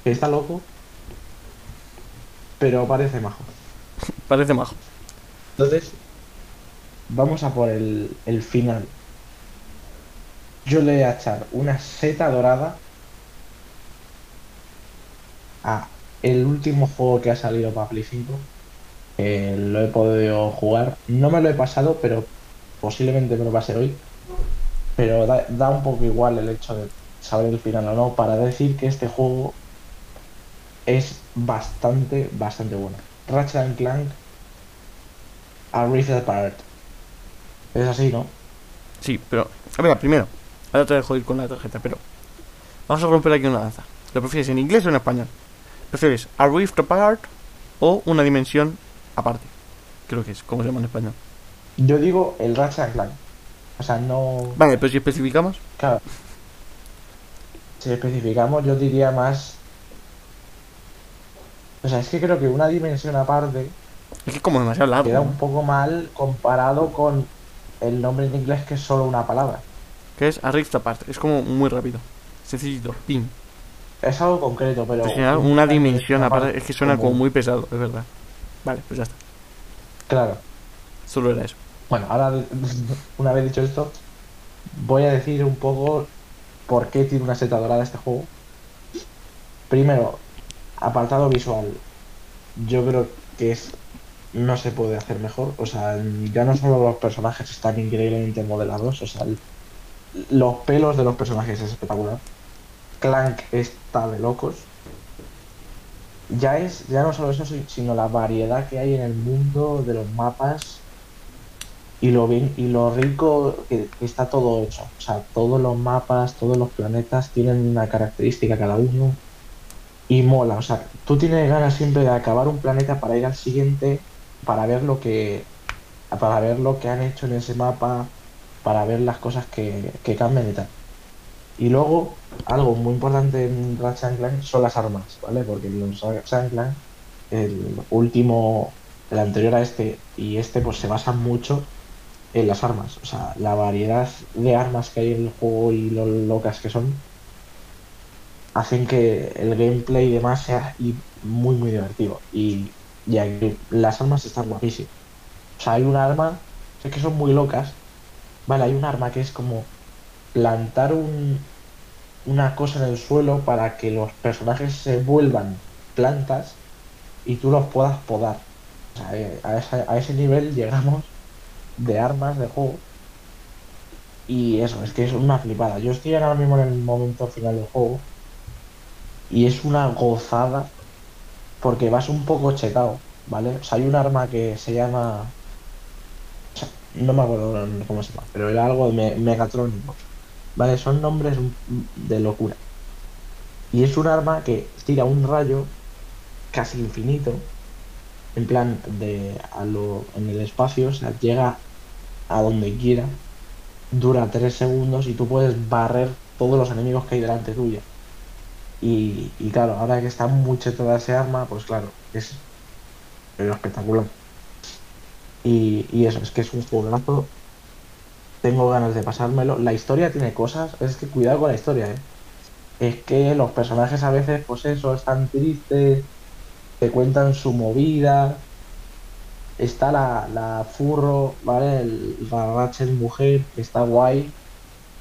que está loco, pero parece majo. Parece majo. Entonces, vamos a por el, el final. Yo le voy a echar una seta dorada a el último juego que ha salido para Play 5, Eh, lo he podido jugar. No me lo he pasado, pero posiblemente me lo pase hoy. Pero da, un poco igual el hecho de saber el final o no para decir que este juego es bastante, bastante bueno. Ratchet Clank Rift Apart. Es así, ¿no? Sí, pero. A ver, primero. Ahora te dejo ir con la tarjeta, pero. Vamos a romper aquí una lanza. ¿Lo prefieres en inglés o en español? ¿Prefieres A Rift Apart o una dimensión aparte? Creo que es, como se llama en español. Yo digo el Ratchet Clank. O sea, no. Vale, pero si especificamos. Claro. Si especificamos, yo diría más. O sea, es que creo que una dimensión aparte Es que es como demasiado largo. queda ¿no? un poco mal comparado con el nombre en inglés que es solo una palabra. Que es A Rift Apart. Es como muy rápido. Sencillito. Pim. Es algo concreto, pero. Final, una dimensión aparte. Es que suena como muy pesado, es verdad. Vale, pues ya está. Claro. Solo era eso. Bueno, ahora, una vez dicho esto, voy a decir un poco por qué tiene una seta dorada este juego. Primero, apartado visual. Yo creo que es no se puede hacer mejor. O sea, ya no solo los personajes están increíblemente modelados, o sea, el- los pelos de los personajes es espectacular. Clank está de locos. Ya es, ya no solo eso, si- sino la variedad que hay en el mundo de los mapas y lo bien y lo rico que, que está todo hecho. O sea, todos los mapas, todos los planetas tienen una característica cada uno y mola. O sea, tú tienes ganas siempre de acabar un planeta para ir al siguiente, para ver lo que para ver lo que han hecho en ese mapa, para ver las cosas que, que cambian y tal. Y luego, algo muy importante en Ratchet Clank son las armas, ¿vale? Porque en Ratchet Clank, el último, el anterior a este y este, pues se basan mucho en las armas. O sea, la variedad de armas que hay en el juego y lo locas que son, hacen que el gameplay y demás sea y muy, muy divertido. Y ya que las armas están guapísimas. O sea, hay un arma, sé que son muy locas. Vale, hay un arma que es como plantar un, una cosa en el suelo para que los personajes se vuelvan plantas y tú los puedas podar. Eh, a, esa- a ese nivel llegamos de armas de juego. Y eso, es que es una flipada. Yo estoy ahora mismo en el momento final del juego. Y es una gozada. Porque vas un poco chetado, ¿vale? O sea, hay un arma que se llama. no me acuerdo cómo se llama, pero era algo de me- Megatrónico. ¿Vale? Son nombres de locura. Y es un arma que tira un rayo casi infinito. En plan, de a lo, en el espacio, o sea, llega a donde quiera, dura 3 segundos y tú puedes barrer todos los enemigos que hay delante tuya. Y, y claro, ahora que está muy chetada ese arma, pues claro, es espectacular. Y, y eso, es que es un juegazo. Tengo ganas de pasármelo. La historia tiene cosas, es que cuidado con la historia, ¿eh? Es que los personajes a veces, pues eso, están tristes, te cuentan su movida. Está la, la furro, ¿vale? La Ratchet mujer, que está guay.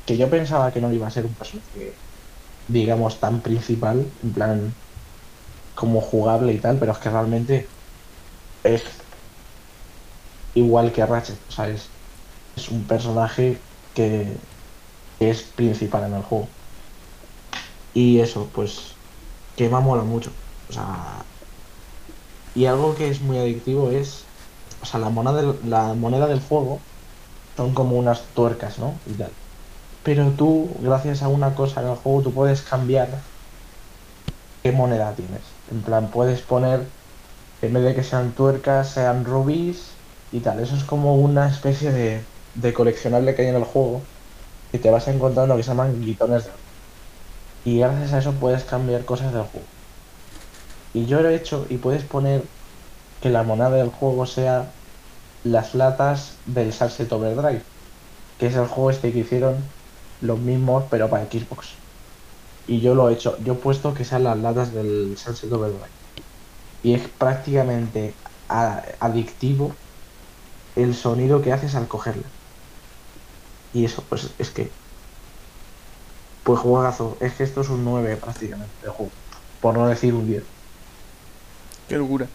Que yo pensaba que no iba a ser un personaje, digamos, tan principal, en plan, como jugable y tal, pero es que realmente es igual que Ratchet, o sea, es un personaje que, es principal en el juego. Y eso, pues, que me mucho. O sea, y algo que es muy adictivo es, o sea, la moneda del, la moneda del fuego son como unas tuercas, ¿no? Y tal. Pero tú, gracias a una cosa en el juego, tú puedes cambiar qué moneda tienes. En plan, puedes poner, en vez de que sean tuercas, sean rubíes y tal. Eso es como una especie de, de coleccionable que hay en el juego que te vas encontrando que se llaman glitones de oro. Y gracias a eso puedes cambiar cosas del juego. Y yo lo he hecho y puedes poner que la moneda del juego sea las latas del Sunset Overdrive, que es el juego este que hicieron los mismos pero para Xbox. Y yo lo he hecho, yo he puesto que sean las latas del Sunset Overdrive. Y es prácticamente adictivo el sonido que haces al cogerla. Y eso, pues es que. Pues juegazo. Es que esto es un 9 prácticamente de juego. Por no decir un 10. Qué locura.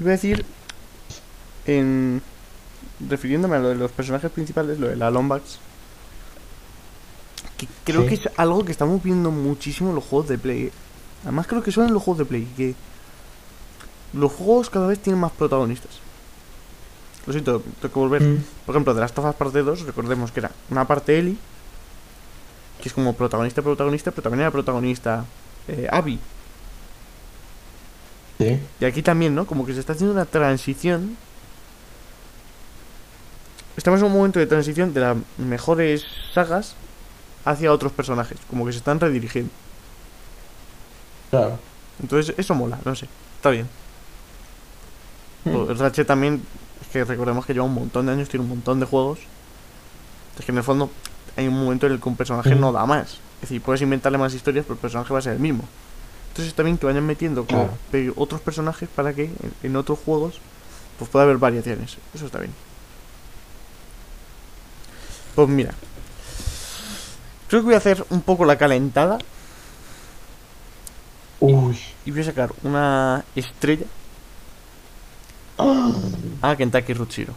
Iba a decir, en refiriéndome a lo de los personajes principales, lo de la Lombax, que creo Sí. que es algo que estamos viendo muchísimo en los juegos de Play. Además creo que son en los juegos de Play, que los juegos cada vez tienen más protagonistas. Lo siento, tengo que volver. Mm. Por ejemplo, de las Tofas parte 2, recordemos que era una parte Ellie, que es como protagonista, protagonista, pero también era protagonista eh, Abby. Sí. Y aquí también, ¿no? Como que se está haciendo una transición. Estamos en un momento de transición de las mejores sagas hacia otros personajes. Como que se están redirigiendo. Claro. Entonces, eso mola, no sé. Está bien. Mm. O- Ratchet también, que recordemos que lleva un montón de años, tiene un montón de juegos. Es que en el fondo hay un momento en el que un personaje no da más. Es decir, puedes inventarle más historias, pero el personaje va a ser el mismo. Entonces está bien que vayan metiendo como otros personajes para que en, en otros juegos pues pueda haber variaciones. Eso está bien. Pues mira. Creo que voy a hacer un poco la calentada Uy. y voy a sacar una estrella a Kentucky Route Zero.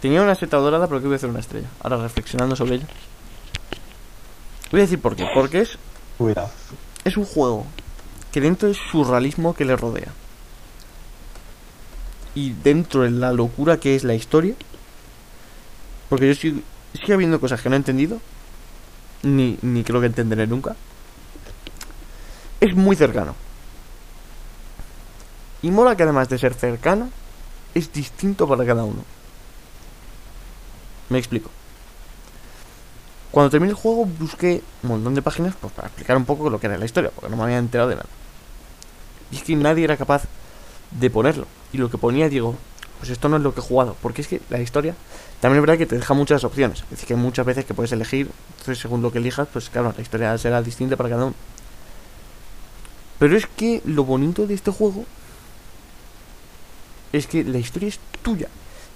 Tenía una seta dorada, pero que voy a hacer una estrella. Ahora reflexionando sobre ella. Voy a decir por qué. Porque es, Cuidado. es un juego que dentro del surrealismo que le rodea y dentro de la locura que es la historia, porque yo sigo, sigue habiendo cosas que no he entendido, ni, ni creo que entenderé nunca, es muy cercano. Y mola que además de ser cercano, es distinto para cada uno. Me explico. Cuando terminé el juego busqué un montón de páginas pues, para explicar un poco lo que era la historia, porque no me había enterado de nada. Y es que nadie era capaz de ponerlo. Y lo que ponía, digo, pues esto no es lo que he jugado. Porque es que la historia también es verdad que te deja muchas opciones. Es decir, que muchas veces que puedes elegir. Entonces, según lo que elijas, pues claro, la historia será distinta para cada uno. Pero es que lo bonito de este juego es que la historia es tuya.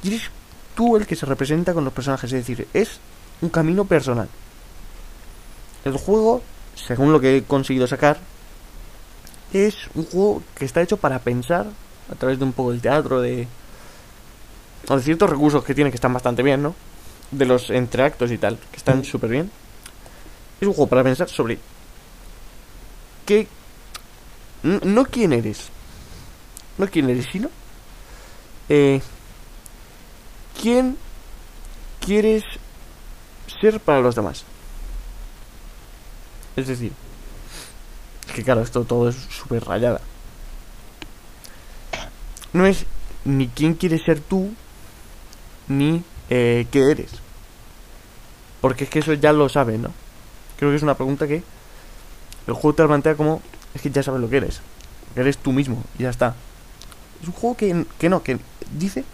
Y eres tú el que se representa con los personajes. Es decir, es un camino personal. El juego, según lo que he conseguido sacar, es un juego que está hecho para pensar a través de un poco del teatro, de, o de ciertos recursos que tiene que están bastante bien, ¿no? De los entreactos y tal, que están súper bien. Es un juego para pensar sobre qué... No quién eres. No quién eres, sino... Eh, ¿Quién quieres ser para los demás? Es decir, que claro, esto todo es súper rayada. No es ni quién quieres ser tú, ni eh, qué eres. Porque es que eso ya lo sabes, ¿no? Creo que es una pregunta que el juego te la plantea como, es que ya sabes lo que eres. Eres tú mismo, y ya está. Es un juego que, que no, que dice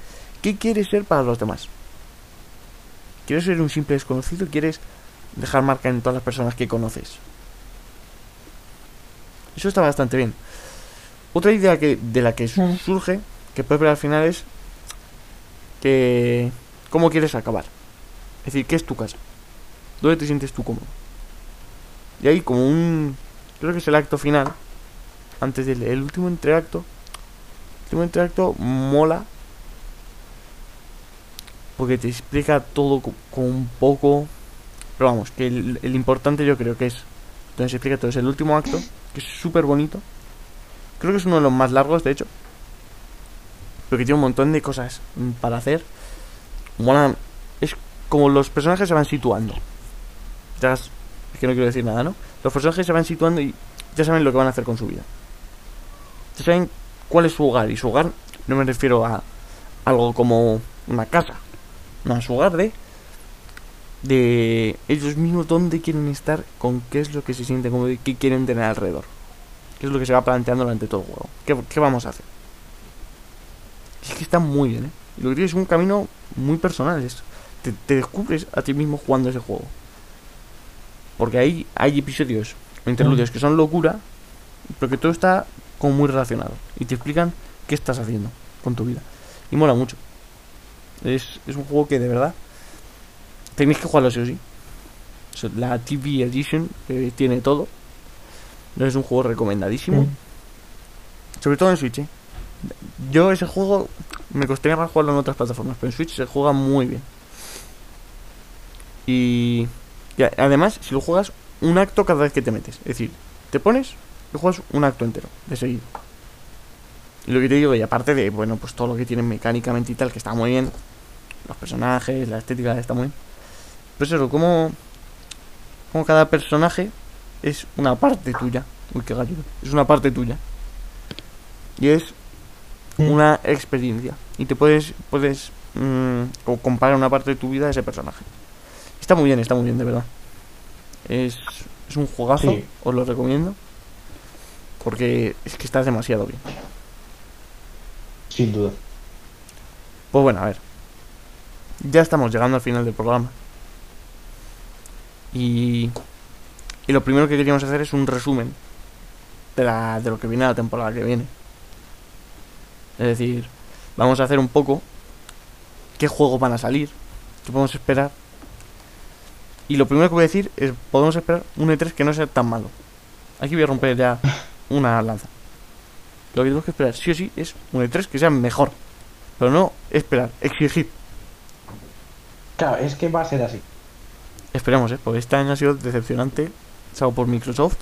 qué quieres ser para los demás. ¿Quieres ser un simple desconocido? ¿Quieres dejar marca en todas las personas que conoces? Eso está bastante bien. Otra idea que de la que su- surge, que puedes ver al final, es que cómo quieres acabar. Es decir, ¿qué es tu casa? ¿Dónde te sientes tú cómodo? Y ahí como un... Creo que es el acto final. Antes del el último entreacto. El último entreacto mola. Porque te explica todo co- con un poco... Pero vamos, que el, importante yo creo que es... Se explica todo. Es el último acto. Que es súper bonito. Creo que es uno de los más largos, de hecho. Pero que tiene un montón de cosas mm, para hacer. Mola... Es como los personajes se van situando. Ya es que no quiero decir nada, ¿no? Los personajes se van situando y ya saben lo que van a hacer con su vida. Ya saben cuál es su hogar. Y su hogar no me refiero a algo como una casa. Su hogar de... De ellos mismos dónde quieren estar, con qué es lo que se sienten como qué quieren tener alrededor. ¿Qué es lo que se va planteando durante todo el juego? ¿Qué, qué vamos a hacer? Es que está muy bien, ¿eh? Y lo que tiene es un camino muy personal. Es, te, te descubres a ti mismo jugando ese juego. Porque ahí hay episodios interludios que son locura, pero que todo está como muy relacionado. Y te explican qué estás haciendo con tu vida. Y mola mucho. Es, es un juego que de verdad tenéis que jugarlo sí o sí. La TV Edition tiene todo. No es un juego recomendadísimo. Mm. Sobre todo en Switch, ¿eh? Yo ese juego me costaría más jugarlo en otras plataformas, pero en Switch se juega muy bien. Y, y además, si lo juegas un acto cada vez que te metes, es decir, te pones y juegas un acto entero, de seguido. Y lo que te digo, y aparte de, bueno, pues todo lo que tiene mecánicamente y tal, que está muy bien, los personajes, la estética está muy bien. Pues eso, como, como cada personaje es una parte tuya. Uy, qué gallito. Es una parte tuya. Y es Mm. una experiencia. Y te puedes, puedes mm, o comparar una parte de tu vida a ese personaje. Está muy bien, está muy bien, de verdad. Es, es un juegazo, Sí. os lo recomiendo. Porque es que está demasiado bien. Sin duda. Pues bueno, a ver. Ya estamos llegando al final del programa. Y, y lo primero que queríamos hacer es un resumen de, la, de lo que viene la temporada que viene. Es decir, vamos a hacer un poco qué juegos van a salir, qué podemos esperar. Y lo primero que voy a decir es, podemos esperar un E3 que no sea tan malo. Aquí voy a romper ya una lanza. Lo que tenemos que esperar sí o sí es un E3 que sea mejor. Pero no esperar, exigir. Claro, es que va a ser así. Esperemos, ¿eh? Porque este año ha sido decepcionante, salvo por Microsoft.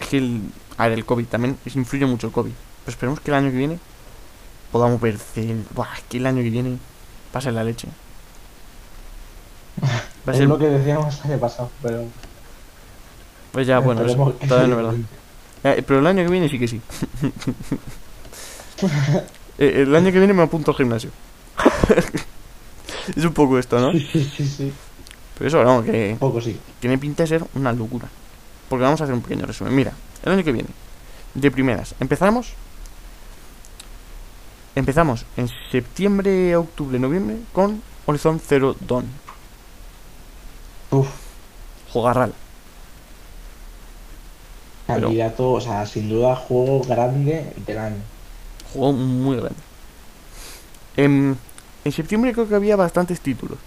Es que el, a ver, el COVID también influye mucho el COVID. Pero esperemos que el año que viene podamos ver. Buah, es que el año que viene va a ser la leche. Va a Es lo que decíamos el año pasado, pero. Pues ya, bueno, eso todavía no es verdad. Eh, pero el año que viene sí que sí. Eh, el año que viene me apunto al gimnasio. es un poco esto, ¿no? Sí, sí, sí. Pero eso, no, que... Un poco sí. Tiene pinta de ser una locura. Porque vamos a hacer un pequeño resumen. Mira, el año que viene, de primeras, empezamos. Empezamos en septiembre, octubre, noviembre con Horizon Zero Dawn. Uf, Jugarral. Pero- candidato, o sea, sin duda, juego grande del año. Juego muy grande. En, en septiembre creo que había bastantes títulos.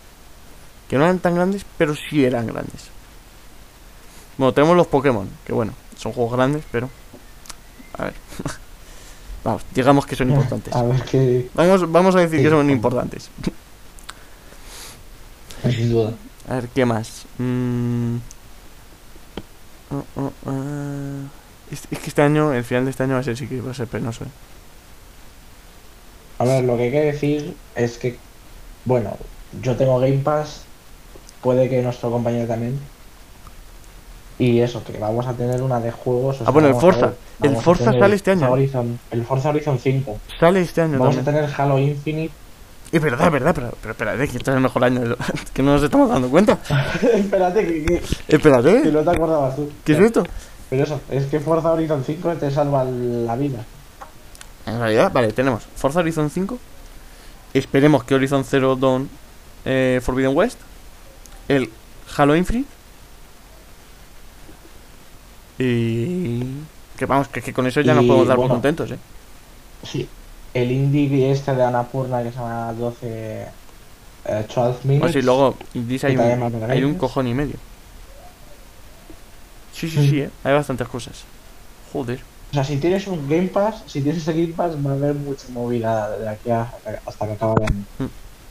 Que no eran tan grandes, pero sí eran grandes. Bueno, tenemos los Pokémon, que bueno, son juegos grandes, pero... A ver. Vamos, digamos que son importantes. A ver qué. Vamos, vamos a decir Sí. que son importantes. Sin duda. A ver, ¿qué más? Mm. Oh, oh, ah. Es, es que este año, el final de este año va a ser sí que va a ser penoso. ¿eh? A ver, lo que hay que decir es que, bueno, yo tengo Game Pass, puede que nuestro compañero también. Y eso, que vamos a tener una de juegos. o Ah, bueno, el Forza. El Forza sale este año. Horizon- el Forza Horizon 5. Sale este año Vamos a tener Halo Infinite. Es verdad, es verdad, pero, pero espérate, que este es el mejor año. que no nos estamos dando cuenta. Espérate, que, que, que Espérate, no te acordabas tú. ¿qué es esto? Pero eso, es que Forza Horizon 5 te salva la vida. En realidad, vale, tenemos Forza Horizon 5. Esperemos que Horizon Zero Dawn eh, Forbidden West. El Halo Infinite. Y. Que vamos, que, que con eso ya nos Y, podemos dar por bueno. contentos, ¿eh? Sí. El indie este de Anapurna que se llama 12. eh, 12 Minutes. Pues sí, luego Indies hay un, hay un cojón y medio. Sí, sí, sí, ¿eh? Hay bastantes cosas. Joder. O sea, si tienes un Game Pass, si tienes el Game Pass, va a haber mucha movida de aquí a- hasta que acabe el año.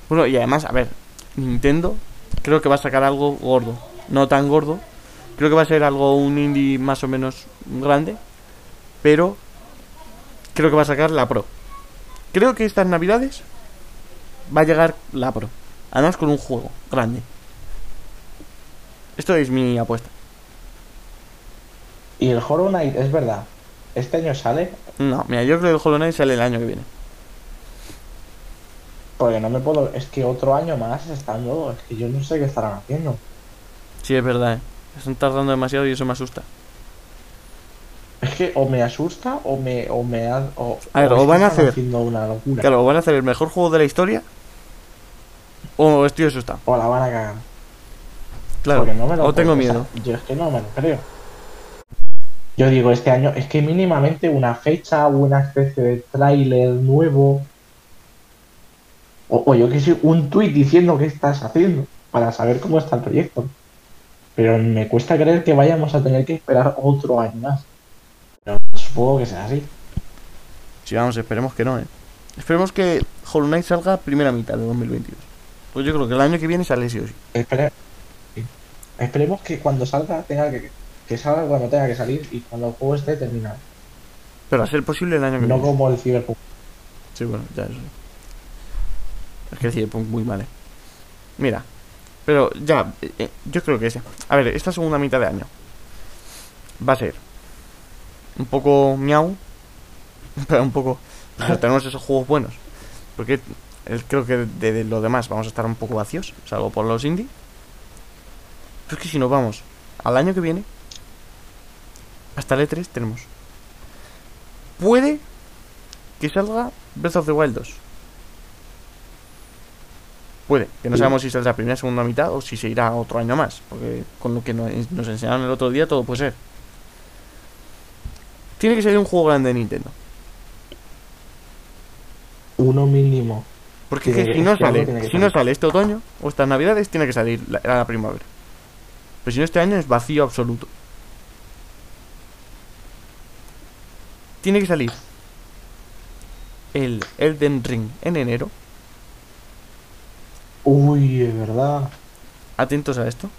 Bueno, y además, a ver, Nintendo creo que va a sacar algo gordo. No tan gordo. Creo que va a ser algo, un indie más o menos grande. Pero creo que va a sacar la Pro. Creo que estas navidades va a llegar la Pro. Además con un juego grande. Esto es mi apuesta. Y el Hollow Knight, es verdad. Este año sale, No, mira, yo creo que el Hollow Knight sale el año que viene. porque no me puedo. Es que otro año más estando. Es que yo no sé qué estarán haciendo. Sí, es verdad, ¿eh? Están tardando demasiado y eso me asusta. Es que o me asusta o me. O me ha- o, A ver, o van a están hacer- haciendo una locura. Claro, ¿o ¿van a hacer el mejor juego de la historia? O estoy asustado. O la van a cagar. Claro, no me lo o tengo miedo. yo es que no me lo creo. Yo digo, este año, es que mínimamente una fecha, una especie de tráiler nuevo. O, o yo que sé, un tuit diciendo qué estás haciendo para saber cómo está el proyecto. Pero me cuesta creer que vayamos a tener que esperar otro año más. Pero supongo que será así. Sí, vamos, esperemos que no, ¿eh? Esperemos que Hollow Knight salga primera mitad de 2022. Pues yo creo que el año que viene sale sí o sí. Espere-. Esperemos que cuando salga tenga que, que salga cuando tenga que salir y cuando el juego esté terminado. Pero a ser posible el año que No viene. como el Cyberpunk. Sí, bueno, ya eso. Es que el Cyberpunk muy mal, ¿eh? Mira, pero ya, eh, yo creo que ese. A ver, esta segunda mitad de año va a ser un poco miau, pero un poco. o sea, tenemos esos juegos buenos. Porque el- creo que de, de lo demás vamos a estar un poco vacíos, salvo por los indie. Pero es que si nos vamos al año que viene, hasta el E3 tenemos. Puede que salga Breath of the Wild 2. Puede, que no sabemos si saldrá primera, segunda mitad o si se irá otro año más. Porque con lo que nos, enseñaron el otro día, todo puede ser. Tiene que salir un juego grande de Nintendo. Uno mínimo. Porque que si no sale, si no sale este otoño o estas navidades, tiene que salir la, la primavera. Pero si no este año es vacío absoluto. Tiene que salir el Elden Ring en enero. Uy, es verdad. Atentos a esto.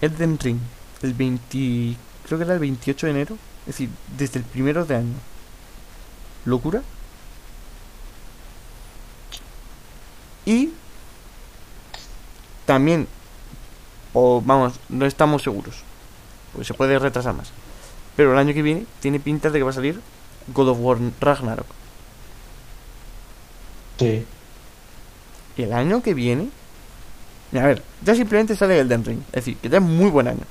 Elden Ring, el 20, creo que era el 28 de enero, es decir, desde el primero de año. ¿Locura? Y también, o vamos, no estamos seguros, pues se puede retrasar más. Pero el año que viene tiene pinta de que va a salir God of War Ragnarok. Sí. Y el año que viene. A ver, ya simplemente sale Elden Ring. Es decir, que ya es muy buen año.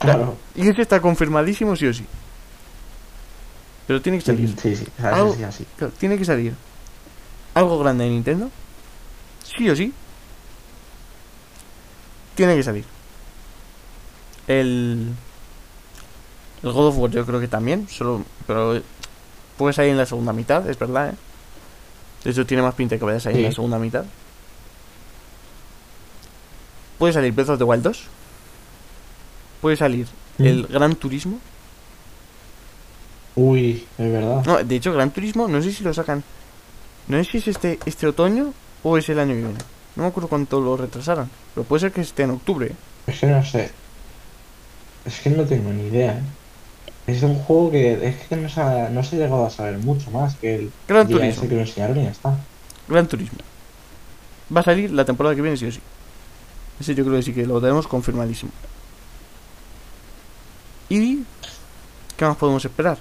Claro. Y ese está confirmadísimo sí o sí. Pero tiene que salir. Sí, sí. Algo- sí, así. claro, tiene que salir. Algo grande de Nintendo. Sí o sí. Tiene que salir. El. El God of War yo creo que también. Solo. Pero. Puede salir en la segunda mitad, es verdad, ¿eh? De hecho, tiene más pinta que vaya a salir en la Sí. segunda mitad. Puede salir Breath of the Wild 2. Puede salir Mm. el Gran Turismo. Uy, es verdad. No, de hecho, Gran Turismo, no sé si lo sacan. No sé si es este, este otoño o es el año que viene. No me acuerdo cuánto lo retrasaron. Pero puede ser que esté en octubre. ¿eh? Es que no sé. Es que no tengo ni idea. ¿eh? Es un juego que es que no se ha, no se ha llegado a saber mucho más que el Gran día Turismo. ese que lo enseñaron y ya está. Gran Turismo. Va a salir la temporada que viene, sí o sí. Ese yo creo que sí que lo tenemos confirmadísimo. ¿Y qué más podemos esperar?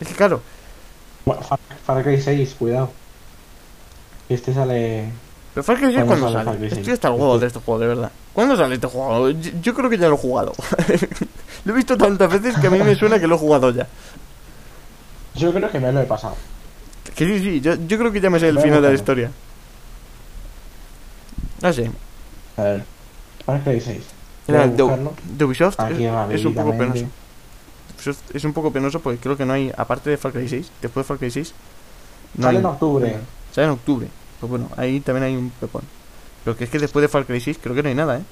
Es que claro, Bueno, Far, Far Cry 6, cuidado. Este sale. Pero Far Cry 6 ¿Cuándo ¿cuándo sale sale? Far Cry 6? Estoy hasta el huevo de este juego, de verdad. ¿Cuándo sale este juego? Yo, yo creo que ya lo he jugado. lo he visto tantas veces que a mí me suena que lo he jugado ya. Yo creo que me lo he pasado. Que sí, sí, yo, yo creo que ya me sé el final de la historia. No sé. A ver. Far Cry 6. Era Voy a el de, Ubisoft. Aquí es, es un poco penoso. Ubisoft es un poco penoso porque creo que no hay, aparte de Far Cry 6, después de Far Cry 6, no Sale hay- en octubre. Sale en octubre. Pues bueno, ahí también hay un pepón. Pero que es que después de Far Cry 6 creo que no hay nada, ¿eh?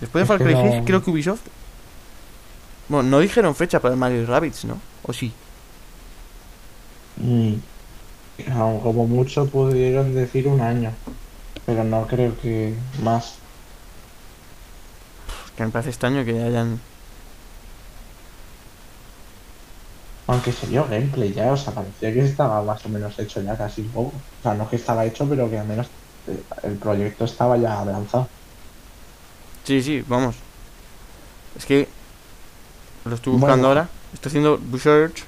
Después de Far Cry no- 6 creo que Ubisoft... Bueno, no dijeron fecha para el Mario Rabbids, ¿no? ¿O sí? Mm. Como mucho pudieron decir un año. Pero no creo que más. Que me parece extraño que hayan... Aunque se vio gameplay ya, o sea, parecía que estaba más o menos hecho ya casi un poco. O sea, no que estaba hecho, pero que al menos eh, el proyecto estaba ya avanzado. Sí, sí, vamos. Es que... Lo estoy buscando Bueno. ahora. Estoy haciendo research.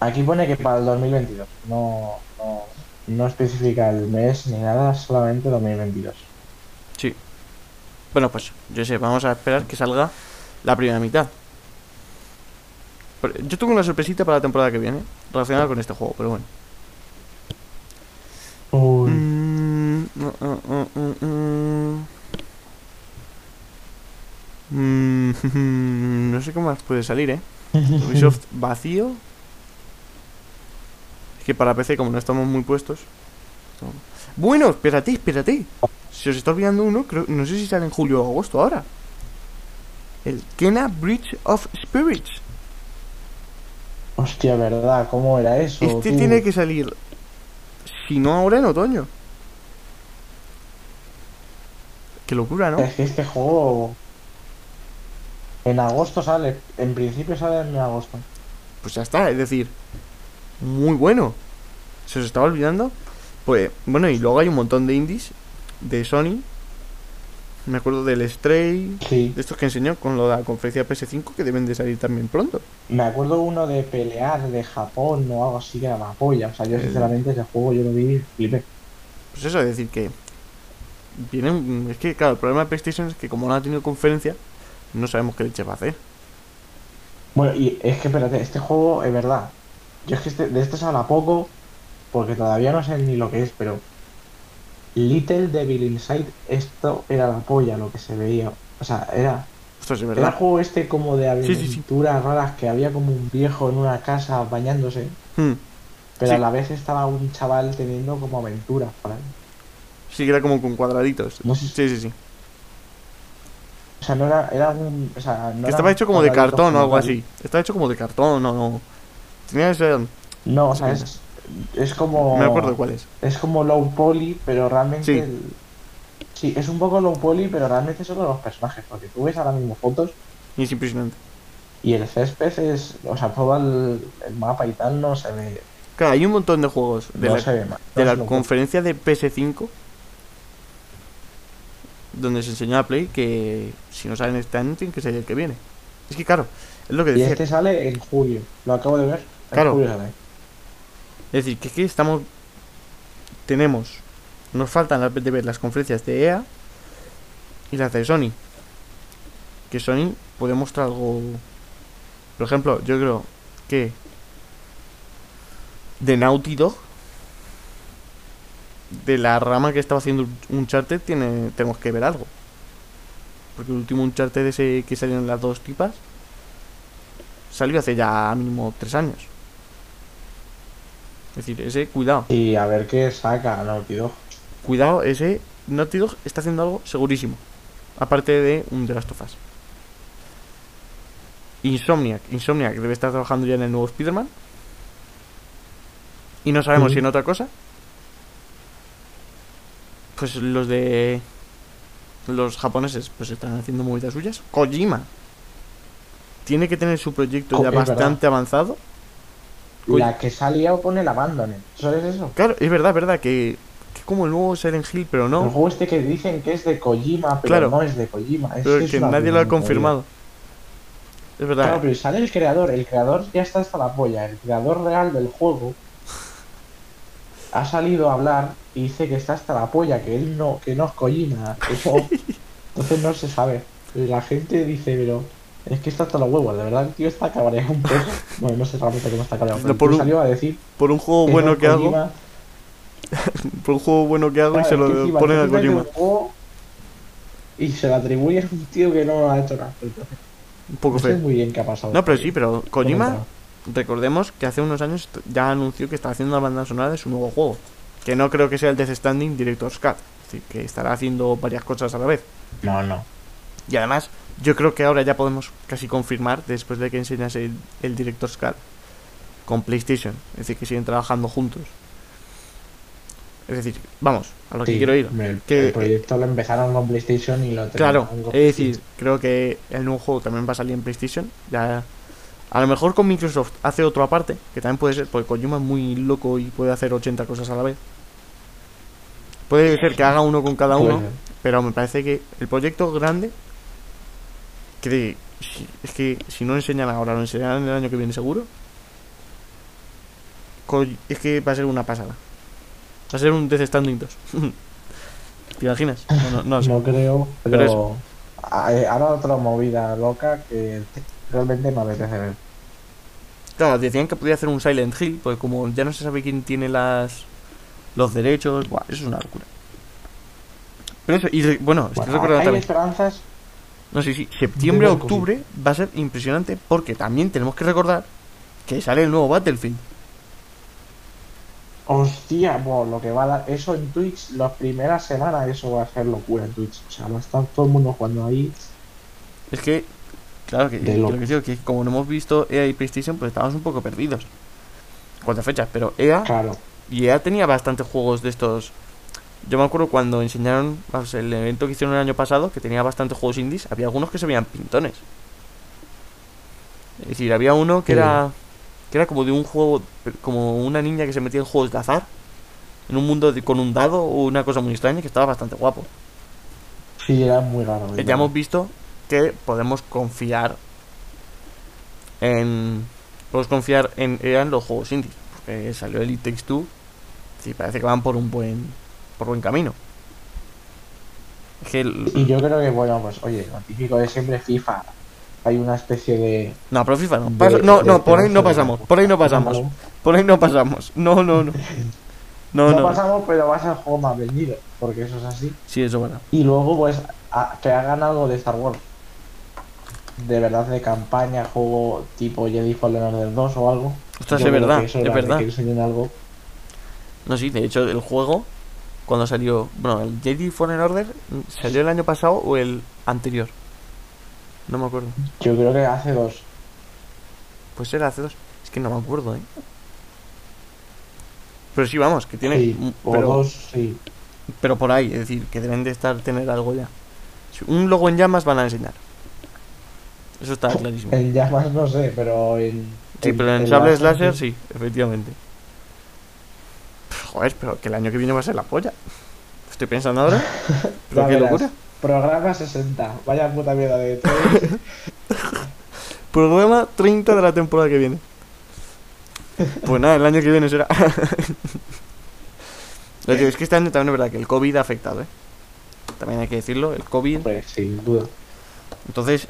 Aquí pone que para el 2022. No, no, no especifica el mes ni nada, solamente 2022. Sí. Bueno, pues yo sé, vamos a esperar que salga la primera mitad. Yo tengo una sorpresita para la temporada que viene, relacionada con este juego, pero bueno. Uy, Mm, mm, mm, no sé cómo más puede salir, ¿eh? Ubisoft vacío. Es que para PC, como no estamos muy puestos. Bueno, espérate, espérate. Si os está olvidando uno, creo, no sé si sale en julio o agosto ahora. el Kena Bridge of Spirits. Hostia, ¿verdad? ¿Cómo era eso? Este tú? tiene que salir, si no ahora en otoño. Qué locura, ¿no? Es que este juego. En agosto sale. En principio sale en agosto. Pues ya está, es decir, muy bueno. Se os estaba olvidando. Pues, bueno, y luego hay un montón de indies de Sony. Me acuerdo del Stray, Sí. de estos que enseñó con lo de la conferencia PS5 que deben de salir también pronto. Me acuerdo uno de pelear de Japón o algo así que era la polla. O sea, yo El- sinceramente ese juego yo lo vi y flipé. Pues eso, es decir, que viene un- Es que, claro, el problema de PlayStation es que como no ha tenido conferencia, no sabemos qué leche va a hacer. Bueno, y es que espérate, este juego es verdad. Yo es que este- de este se habla poco porque todavía no sé ni lo que es, pero Little Devil Inside, esto era la polla lo que se veía. O sea, era, Ostras, es era el verdad. juego este como de Sí, sí, sí. aventuras raras que había como un viejo en una casa bañándose, Hmm. pero a la vez estaba un chaval teniendo como aventuras por ahí. Sí, que era como con cuadraditos. No sé si- Sí, sí, sí. O sea, no era, era un. O sea, no Que estaba hecho como de cartón o algo así. Estaba hecho como de cartón, no, no. Tenía ese. No, o sea, es, es como. Me acuerdo cuál es. Es como low poly, pero realmente. Sí. el- Sí, es un poco low poly, pero realmente son los personajes. Porque tú ves ahora mismo fotos Y es impresionante. y el césped es. O sea, todo el, el mapa y tal no se ve. Claro, hay un montón de juegos de no la, se ve mal. de No la se lo- conferencia de PS5 donde se enseñó a Play que si no salen este año que ser el que viene. Es que claro, es lo que Y decía. este sale en julio. Lo acabo de ver. En Claro. julio sale. Es decir, que aquí estamos. Tenemos. Nos faltan las de ver las conferencias de EA y las de Sony. Que Sony puede mostrar algo. Por ejemplo, yo creo que. De Naughty Dog. De la rama que estaba haciendo Uncharted, tiene, tenemos que ver algo. Porque el último Uncharted ese que salieron las dos tipas. Salió hace ya mínimo tres años. Es decir, ese, cuidado. Y a ver qué saca Naughty Dog. Cuidado, ese Naughty Dog está haciendo algo segurísimo. Aparte de un The Last of Us. Insomniac. Insomniac debe estar trabajando ya en el nuevo Spider-Man. Y no sabemos si en otra cosa. Pues los de. Los japoneses, pues están haciendo movidas suyas. Kojima. Tiene que tener su proyecto ya verdad. bastante avanzado. Uy. La que salía pone el Abandoned. ¿Sabes eso? Claro, es verdad, verdad, que, que como el nuevo Silent Hill, pero El no. juego este que dicen que es de Kojima, pero Claro. no es de Kojima. Es, Pero es que nadie lo ha confirmado. Es verdad. Claro, pero sale el creador. El creador ya está hasta la polla. El creador real del juego ha salido a hablar y dice que está hasta la polla, que él no, que no es Kojima. no. Entonces no se sabe. La gente dice, pero es que está hasta los huevos. De verdad, el tío está cabreado un poco. Bueno, no sé realmente cómo está cabreado. Pero Por un- salió a decir Por un juego bueno que hago, por un juego bueno que hago y se lo encima ponen a Kojima. Y se lo atribuye a un tío que no ha hecho nada. Un poco no sé feo. muy bien qué ha pasado. No, pero sí, pero Kojima, recordemos que hace unos años ya anunció que está haciendo la banda sonora de su nuevo juego. Que no creo que sea el Death Standing Director's Cut. Es decir, que estará haciendo varias cosas a la vez. No, no. Y además, yo creo que ahora ya podemos casi confirmar, después de que enseñas el, el Director's Cut con PlayStation. Es decir, que siguen trabajando juntos. Es decir, vamos, a lo que quiero ir. el, Que- el proyecto lo empezaron con PlayStation y lo Claro, con es decir, creo que el nuevo juego también va a salir en PlayStation. Ya, a lo mejor con Microsoft hace otro aparte, que también puede ser, porque Kojima es muy loco y puede hacer 80 cosas a la vez. Puede ser que haga uno con cada uno, pero me parece que el proyecto grande, que es que si no enseñan ahora, lo enseñarán el año que viene seguro. Es que va a ser una pasada. Va a ser un Death Standing 2. ¿Te imaginas? No, no, no lo sé. No creo, Pero pero, eh, ahora otra movida loca que realmente me apetece ver. Claro, decían que podía hacer un Silent Hill, pues como ya no se sabe quién tiene las los derechos, buah, eso es una locura. Pero eso, y bueno, estoy recordando hay también. esperanzas. No sé si septiembre o octubre va a ser impresionante porque también tenemos que recordar que sale el nuevo Battlefield. Hostia, bueno, lo que va a dar eso en Twitch, las primeras semanas, eso va a ser locura en Twitch. O sea, va a estar todo el mundo jugando ahí. Es que Claro que, lo que digo que como no hemos visto EA y PlayStation, pues estábamos un poco perdidos. A fechas, pero EA Claro. y EA tenía bastantes juegos de estos. Yo me acuerdo cuando enseñaron el evento que hicieron el año pasado, que tenía bastantes juegos indies, había algunos que se veían pintones. Es decir, había uno que Sí. era que era como de un juego, como una niña que se metía en juegos de azar, en un mundo de- con un dado o una cosa muy extraña que estaba bastante guapo. Sí, era muy raro. Eh. Ya hemos visto que podemos confiar en podemos confiar en en los juegos indies, porque salió el It Takes Two parece que van por un buen por buen camino. Es que el- Y yo creo que, bueno, pues, oye, lo típico de siempre FIFA. Hay una especie de. no, pero FIFA no. de- no, de no, por ahí no pasamos, por ahí no pasamos, por ahí no pasamos. No, no, no. No, no no. pasamos, pero va a ser el juego más vendido, porque eso es así. Sí, eso bueno. Y luego, pues, a- que hagan algo de Star Wars. De verdad, de campaña, juego tipo Jedi Fallen Order 2 o algo. Ostras, es verdad, es verdad. Que algo. No, sí, de hecho el juego cuando salió, bueno, el Jedi Fallen Order salió el año pasado o el anterior. No me acuerdo. Yo creo que hace dos. Pues era hace dos. Es que no me acuerdo, ¿eh? Pero sí, vamos, que tiene. Sí, pero, dos, sí. pero por ahí, es decir, que deben de estar tener algo ya. Un logo en llamas van a enseñar. Eso está clarísimo. En llamas no sé, pero en. Sí, pero en sables láser sí, efectivamente. Joder, pero que el año que viene va a ser la polla. Estoy pensando ahora. Pero qué verás. locura. Programa 60. Vaya puta mierda de todo. Programa 30 de la temporada que viene. Pues nada, el año que viene será. Lo que es que este año también es verdad que el COVID ha afectado, ¿eh? También hay que decirlo, el COVID. pues sin duda. Entonces,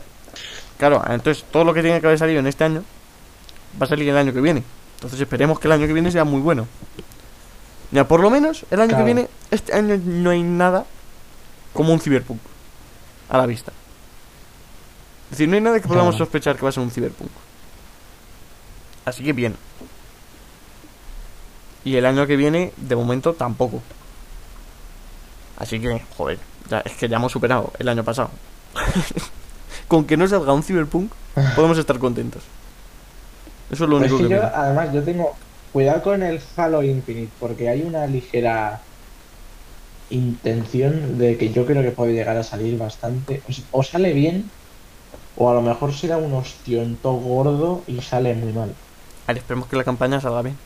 claro, entonces todo lo que tiene que haber salido en este año va a salir el año que viene. Entonces esperemos que el año que viene sea muy bueno. Ya, por lo menos el año Claro. que viene, este año no hay nada como un Cyberpunk a la vista. Es decir, no hay nada que podamos Claro. sospechar que va a ser un Cyberpunk. Así que bien. Y el año que viene, de momento, tampoco. Así que, joder, ya, es que ya hemos superado el año pasado. Con que no salga un Cyberpunk, podemos estar contentos. Eso es lo Pues único que yo, además, yo tengo. Cuidado con el Halo Infinite, porque hay una ligera intención de que yo creo que puede llegar a salir bastante. O, sale bien, o a lo mejor será un ostionto gordo y sale muy mal. A ver, esperemos que la campaña salga bien.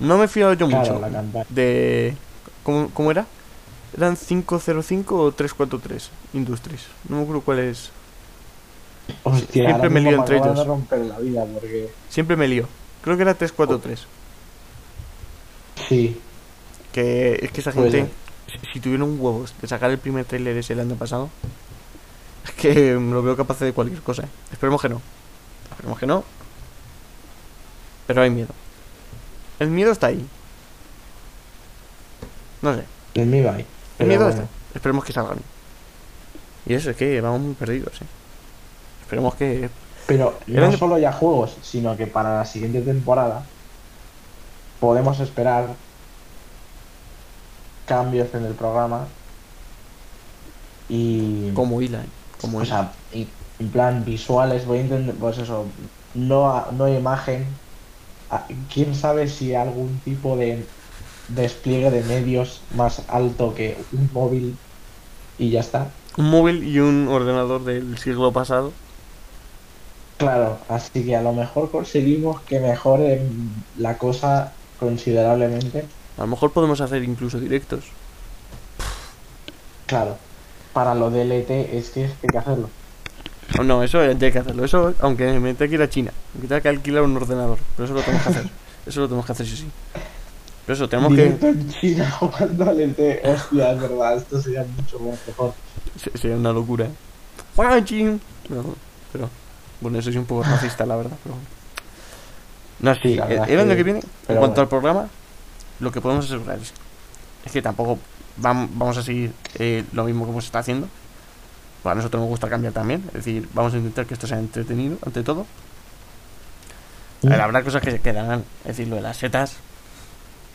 No me he fiado yo Claro, mucho la de... ¿Cómo, cómo era? ¿Eran 505 o 343 Industries? No me acuerdo cuál es. Hostia, siempre me lío entre ellos. romper la vida, porque. Siempre me lío. Creo que era 343. Sí, Que es que esa gente, si, si tuvieron huevos de sacar el primer trailer ese el año pasado, es que me lo veo capaz de cualquier cosa. ¿eh? Esperemos que no. Esperemos que no. Pero hay miedo. El miedo está ahí. No sé. el mío hay. El miedo bueno. está. Esperemos que salgan. Y eso es que vamos muy perdidos, ¿eh? Esperemos que... Pero no solo ya juegos, sino que para la siguiente temporada podemos esperar cambios en el programa y Como hila, ¿eh? Como o sea, y- en plan visuales, voy a intentar, pues eso, no, a- no imagen, a- quién sabe si algún tipo de despliegue de medios más alto que un móvil y ya está. Un móvil y un ordenador del siglo pasado. Claro, así que a lo mejor conseguimos que mejore la cosa considerablemente. A lo mejor podemos hacer incluso directos. Claro, para lo del ET es que hay que hacerlo. No, no, eso ya hay que hacerlo. Eso, aunque me tenga que ir a China, aunque tenga que alquilar un ordenador. Pero eso lo tenemos que hacer. Eso lo tenemos que hacer, sí, sí. Pero eso, tenemos Directo que. en China jugando al ET. Hostia, es verdad, esto sería mucho mejor. se- Sería una locura. ¿eh? No, pero. Bueno, eso es un poco racista, la verdad. Pero. No, sí, Sí, la el, año que- que viene, en cuanto bueno. al programa, lo que podemos asegurar es, es que tampoco vam- vamos a seguir eh, lo mismo que hemos estado haciendo. Pues a nosotros nos gusta cambiar también. Es decir, vamos a intentar que esto sea entretenido, ante todo. A ver, habrá cosas que se quedarán. Es decir, lo de las setas.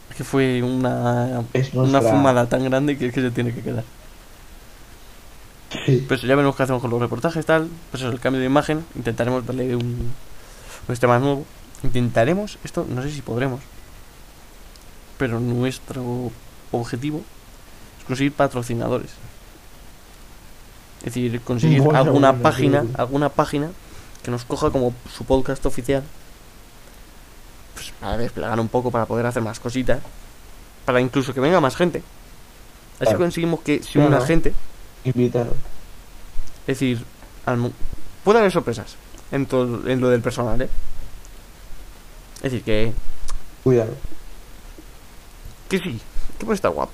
Es que fue una, Es una fumada tan grande que es que se tiene que quedar. Sí. Pues ya veremos qué hacemos con los reportajes, tal. Pues eso, el cambio de imagen. Intentaremos darle un, un sistema nuevo. Intentaremos, esto no sé si podremos. Pero nuestro objetivo es conseguir patrocinadores. Es decir, conseguir Bueno, alguna bueno, página, alguna página que nos coja como su podcast oficial. Pues para desplegar un poco, para poder hacer más cositas. Para incluso que venga más gente. Así Claro. conseguimos que si una gente Invitar. es decir, al puede haber sorpresas en, todo, en lo del personal, ¿eh? Es decir, que, Cuidado. que sí, que puede estar guapo.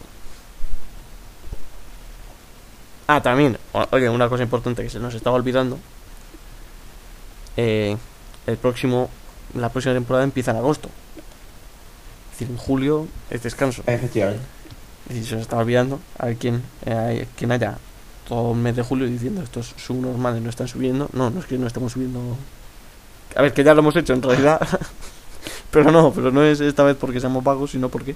Ah, también, oye, una cosa importante que se nos estaba olvidando. Eh, el próximo, la próxima temporada empieza en agosto. Es decir, en julio es descanso. Efectivamente. Es decir, se nos estaba olvidando. A ver quién, eh, quién haya todo el mes de julio diciendo estos subnormales no están subiendo. No, no es que no estemos subiendo. A ver, que ya lo hemos hecho en realidad. pero no, pero no es esta vez porque seamos vagos, sino porque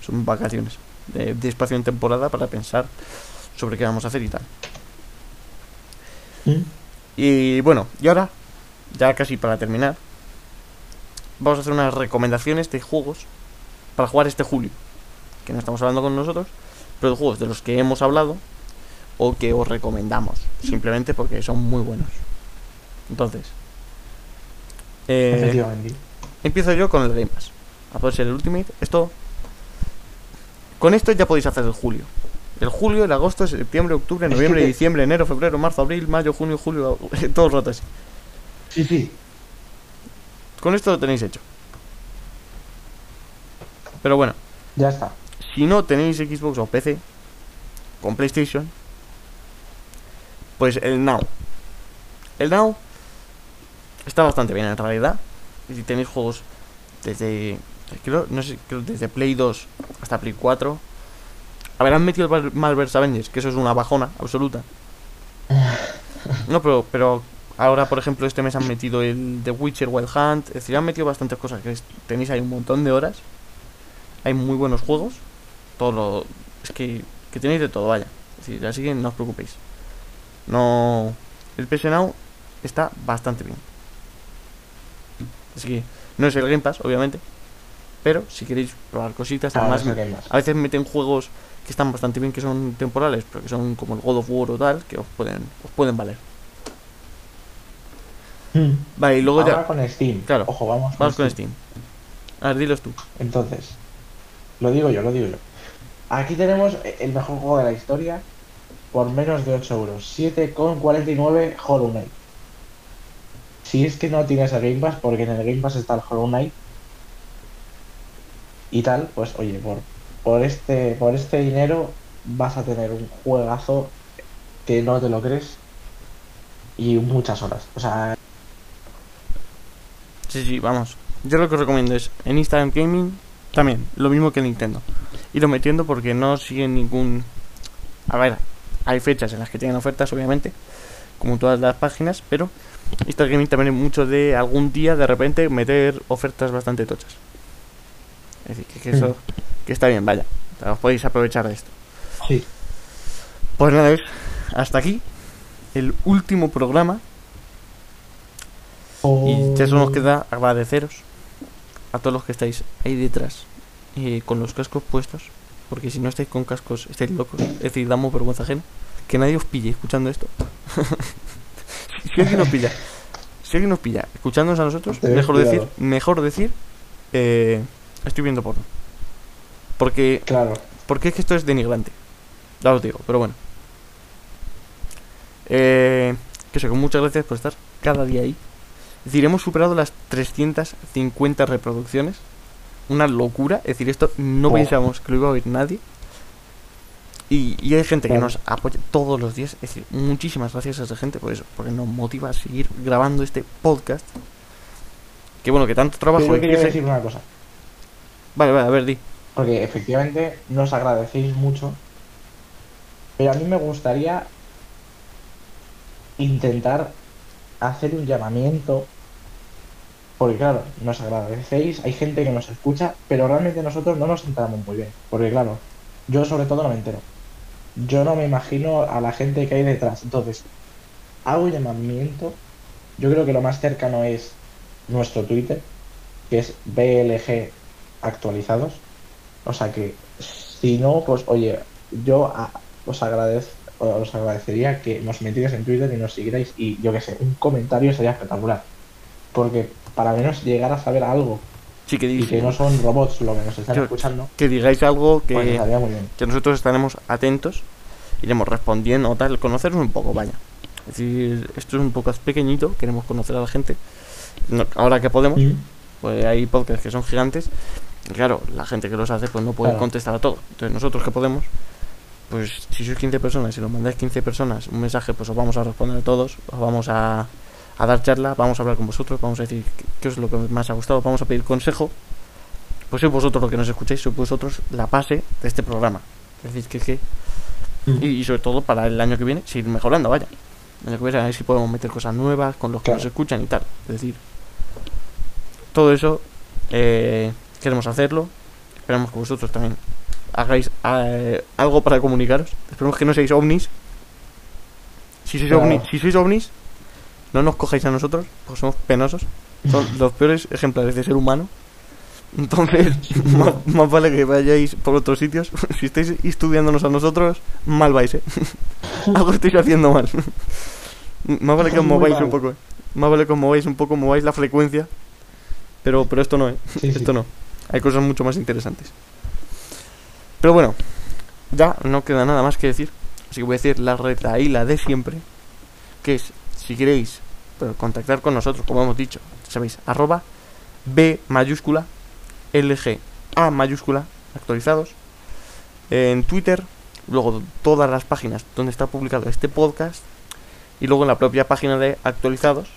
son vacaciones de, de espacio en temporada para pensar sobre qué vamos a hacer y tal. ¿Mm? Y bueno, y ahora, ya casi para terminar, vamos a hacer unas recomendaciones de juegos para jugar este julio. Que no estamos hablando con nosotros, pero de juegos de los que hemos hablado o que os recomendamos, simplemente porque son muy buenos. Entonces, eh. Empiezo yo con el Game Pass. A poder ser el Ultimate. Esto. Con esto ya podéis hacer el julio. El julio, el agosto, septiembre, octubre, noviembre, diciembre, enero, febrero, marzo, abril, mayo, junio, julio, todo el rato así. Sí, sí. Con esto lo tenéis hecho. Pero bueno, Ya está. si no tenéis Xbox o PC con PlayStation, pues el Now. El Now está bastante bien en realidad. Si tenéis juegos desde creo, no sé, creo desde Play 2 hasta Play 4. A ver, han metido el Mar- Marvel's Avengers, que eso es una bajona absoluta. No, pero, pero ahora, por ejemplo, este mes han metido el The Witcher Wild Hunt. Es decir, han metido bastantes cosas. Que tenéis ahí un montón de horas. Hay muy buenos juegos. Todo lo. Es que, que tenéis de todo, vaya. Es decir, así que no os preocupéis. No. El PS Now está bastante bien. Así que no es el Game Pass, obviamente. Pero si queréis probar cositas, además a veces meten juegos que están bastante bien, que son temporales, pero que son como el God of War o tal, que os pueden, os pueden valer. Mm. Vale, y luego Ahora ya. con Steam. Claro. Ojo, vamos, Vamos con Steam. A ver, dilos tú. Entonces, lo digo yo, lo digo yo. Aquí tenemos el mejor juego de la historia por menos de 8 euros. 7,49 Hollow Knight. Si es que no tienes el Game Pass, porque en el Game Pass está el Hollow Knight y tal, pues oye, por, por, este, por este dinero vas a tener un juegazo que no te lo crees y muchas horas. O sea, Sí, sí, vamos. Yo lo que os recomiendo es en Instagram Gaming también, lo mismo que en Nintendo. Irlo metiendo porque no siguen ningún. A ver, hay fechas en las que tienen ofertas, obviamente, como todas las páginas, pero Instagram Gaming también es mucho de algún día de repente meter ofertas bastante tochas. Es decir, que, que eso que está bien, vaya. Os podéis aprovechar de esto. sí. Pues nada, hasta aquí el último programa y ya solo nos queda agradeceros a todos los que estáis ahí detrás eh, con los cascos puestos. Porque si no estáis con cascos, estáis locos. Es decir, damos vergüenza ajena. Que nadie os pille escuchando esto. si, alguien nos pilla, si alguien nos pilla escuchándonos a nosotros, Tened mejor cuidado. decir, mejor decir, eh, estoy viendo porno. Porque, Claro. porque es que esto es denigrante. Ya os digo, pero bueno. Eh, que que muchas gracias por estar cada día ahí. Es decir, hemos superado las 350 reproducciones. Una locura. Es decir, esto no Oh. pensábamos que lo iba a oír nadie. Y, y hay gente que nos apoya todos los días. Es decir, muchísimas gracias a esa gente por eso. Porque nos motiva a seguir grabando este podcast. Que bueno, que tanto trabajo. Pero yo quería decir una cosa. Vale, vale, a ver, di. Porque efectivamente nos agradecéis mucho. Pero a mí me gustaría intentar hacer un llamamiento. Porque claro, nos agradecéis, hay gente que nos escucha, pero realmente nosotros no nos enteramos muy bien. Porque claro, yo sobre todo no me entero. Yo no me imagino a la gente que hay detrás. Entonces, hago llamamiento. Yo creo que lo más cercano es nuestro Twitter, que es BLG actualizados. O sea que, si no, pues oye, yo os agradezco. Os agradecería que nos metierais en Twitter y nos siguierais y yo que sé, un comentario sería espectacular. Porque para menos llegar a saber algo Sí, que, y di- que no son robots lo que nos están escuchando, que digáis algo que, pues estaría muy bien. que nosotros estaremos atentos, iremos respondiendo, tal, conocernos un poco, vaya. Es decir, esto es un poco pequeñito, queremos conocer a la gente. No- ahora que podemos, pues hay podcasts que son gigantes. y Claro, la gente que los hace pues no puede Claro. contestar a todo. Entonces nosotros que podemos, pues si sois 15 personas, si nos mandáis 15 personas un mensaje, pues os vamos a responder a todos, os vamos a, a dar charla, vamos a hablar con vosotros, vamos a decir qué, es lo que más ha gustado, vamos a pedir consejo. Pues sois vosotros los que nos escucháis, sois vosotros la base de este programa. Es decir, que, que y, y sobre todo para el año que viene, seguir mejorando, vaya. El año que viene a ver si podemos meter cosas nuevas con los que Claro. nos escuchan y tal. Es decir, todo eso eh, queremos hacerlo. Esperamos que vosotros también hagáis eh, algo para comunicaros. Esperemos que no seáis ovnis. Si sois, Claro. ovnis, si sois ovnis, no nos cojáis a nosotros, porque somos penosos. Son los peores ejemplares de ser humano. Entonces, más, más vale que vayáis por otros sitios. Si estáis estudiándonos a nosotros, mal vais, ¿eh? Algo estáis haciendo mal. Más vale que os mováis mal. un poco, ¿eh? Más vale que os mováis un poco, mováis la frecuencia. Pero, pero esto no, ¿eh? Sí, sí. Esto no. Hay cosas mucho más interesantes. Pero bueno, ya no queda nada más que decir. Así que voy a decir la reta y la de siempre. Que es, si queréis pero contactar con nosotros, como hemos dicho, sabéis, arroba B mayúscula, LG, A mayúscula, actualizados. En Twitter, luego todas las páginas donde está publicado este podcast. Y luego en la propia página de actualizados,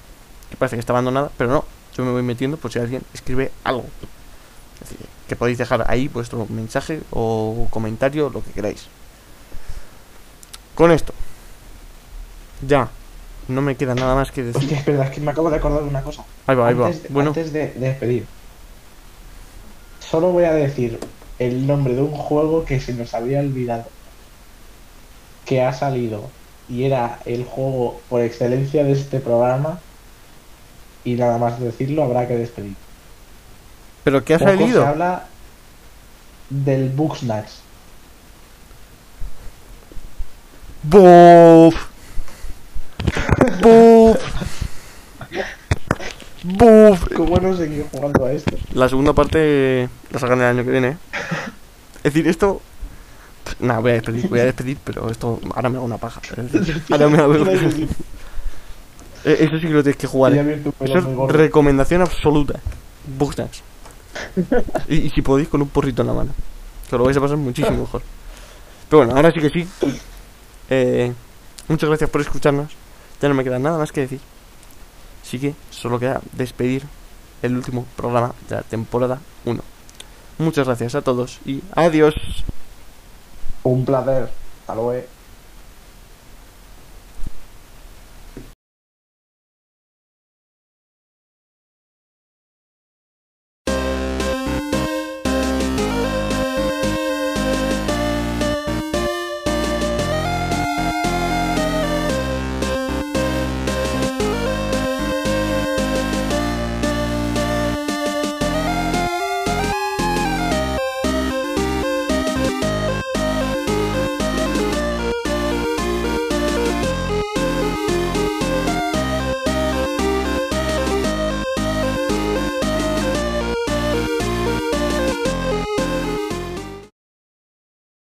que parece que está abandonada, pero no, yo me voy metiendo por si alguien escribe algo. Que podéis dejar ahí vuestro mensaje o comentario, lo que queráis. Con esto, ya, no me queda nada más que decir. Hostia, es verdad, es que me acabo de acordar de una cosa. Ahí va, ahí va. Antes, de- Bueno, antes de, de despedir, solo voy a decir el nombre de un juego que se nos había olvidado que ha salido y era el juego por excelencia de este programa. Y nada más decirlo, habrá que despedir. pero ¿qué ha Poco se salido? habla del Bugsnax. ¡Buf! ¡Buf! ¡Buf! ¿Cómo no seguir jugando a esto? La segunda parte la sacan el año que viene. ¿eh? Es decir, esto. Nada, voy a despedir, voy a despedir, pero esto. Ahora me hago una paja. Ahora me hago. Eh, Eso sí que lo tienes que jugar. ¿eh? Eso es recomendación absoluta. Bugsnax. Y, y si podéis, con un porrito en la mano. Que lo vais a pasar muchísimo mejor. Pero bueno, ahora sí que sí. Eh, muchas gracias por escucharnos. Ya no me queda nada más que decir. Así que solo queda despedir el último programa de la temporada 1. Muchas gracias a todos y adiós. Un placer. Luego.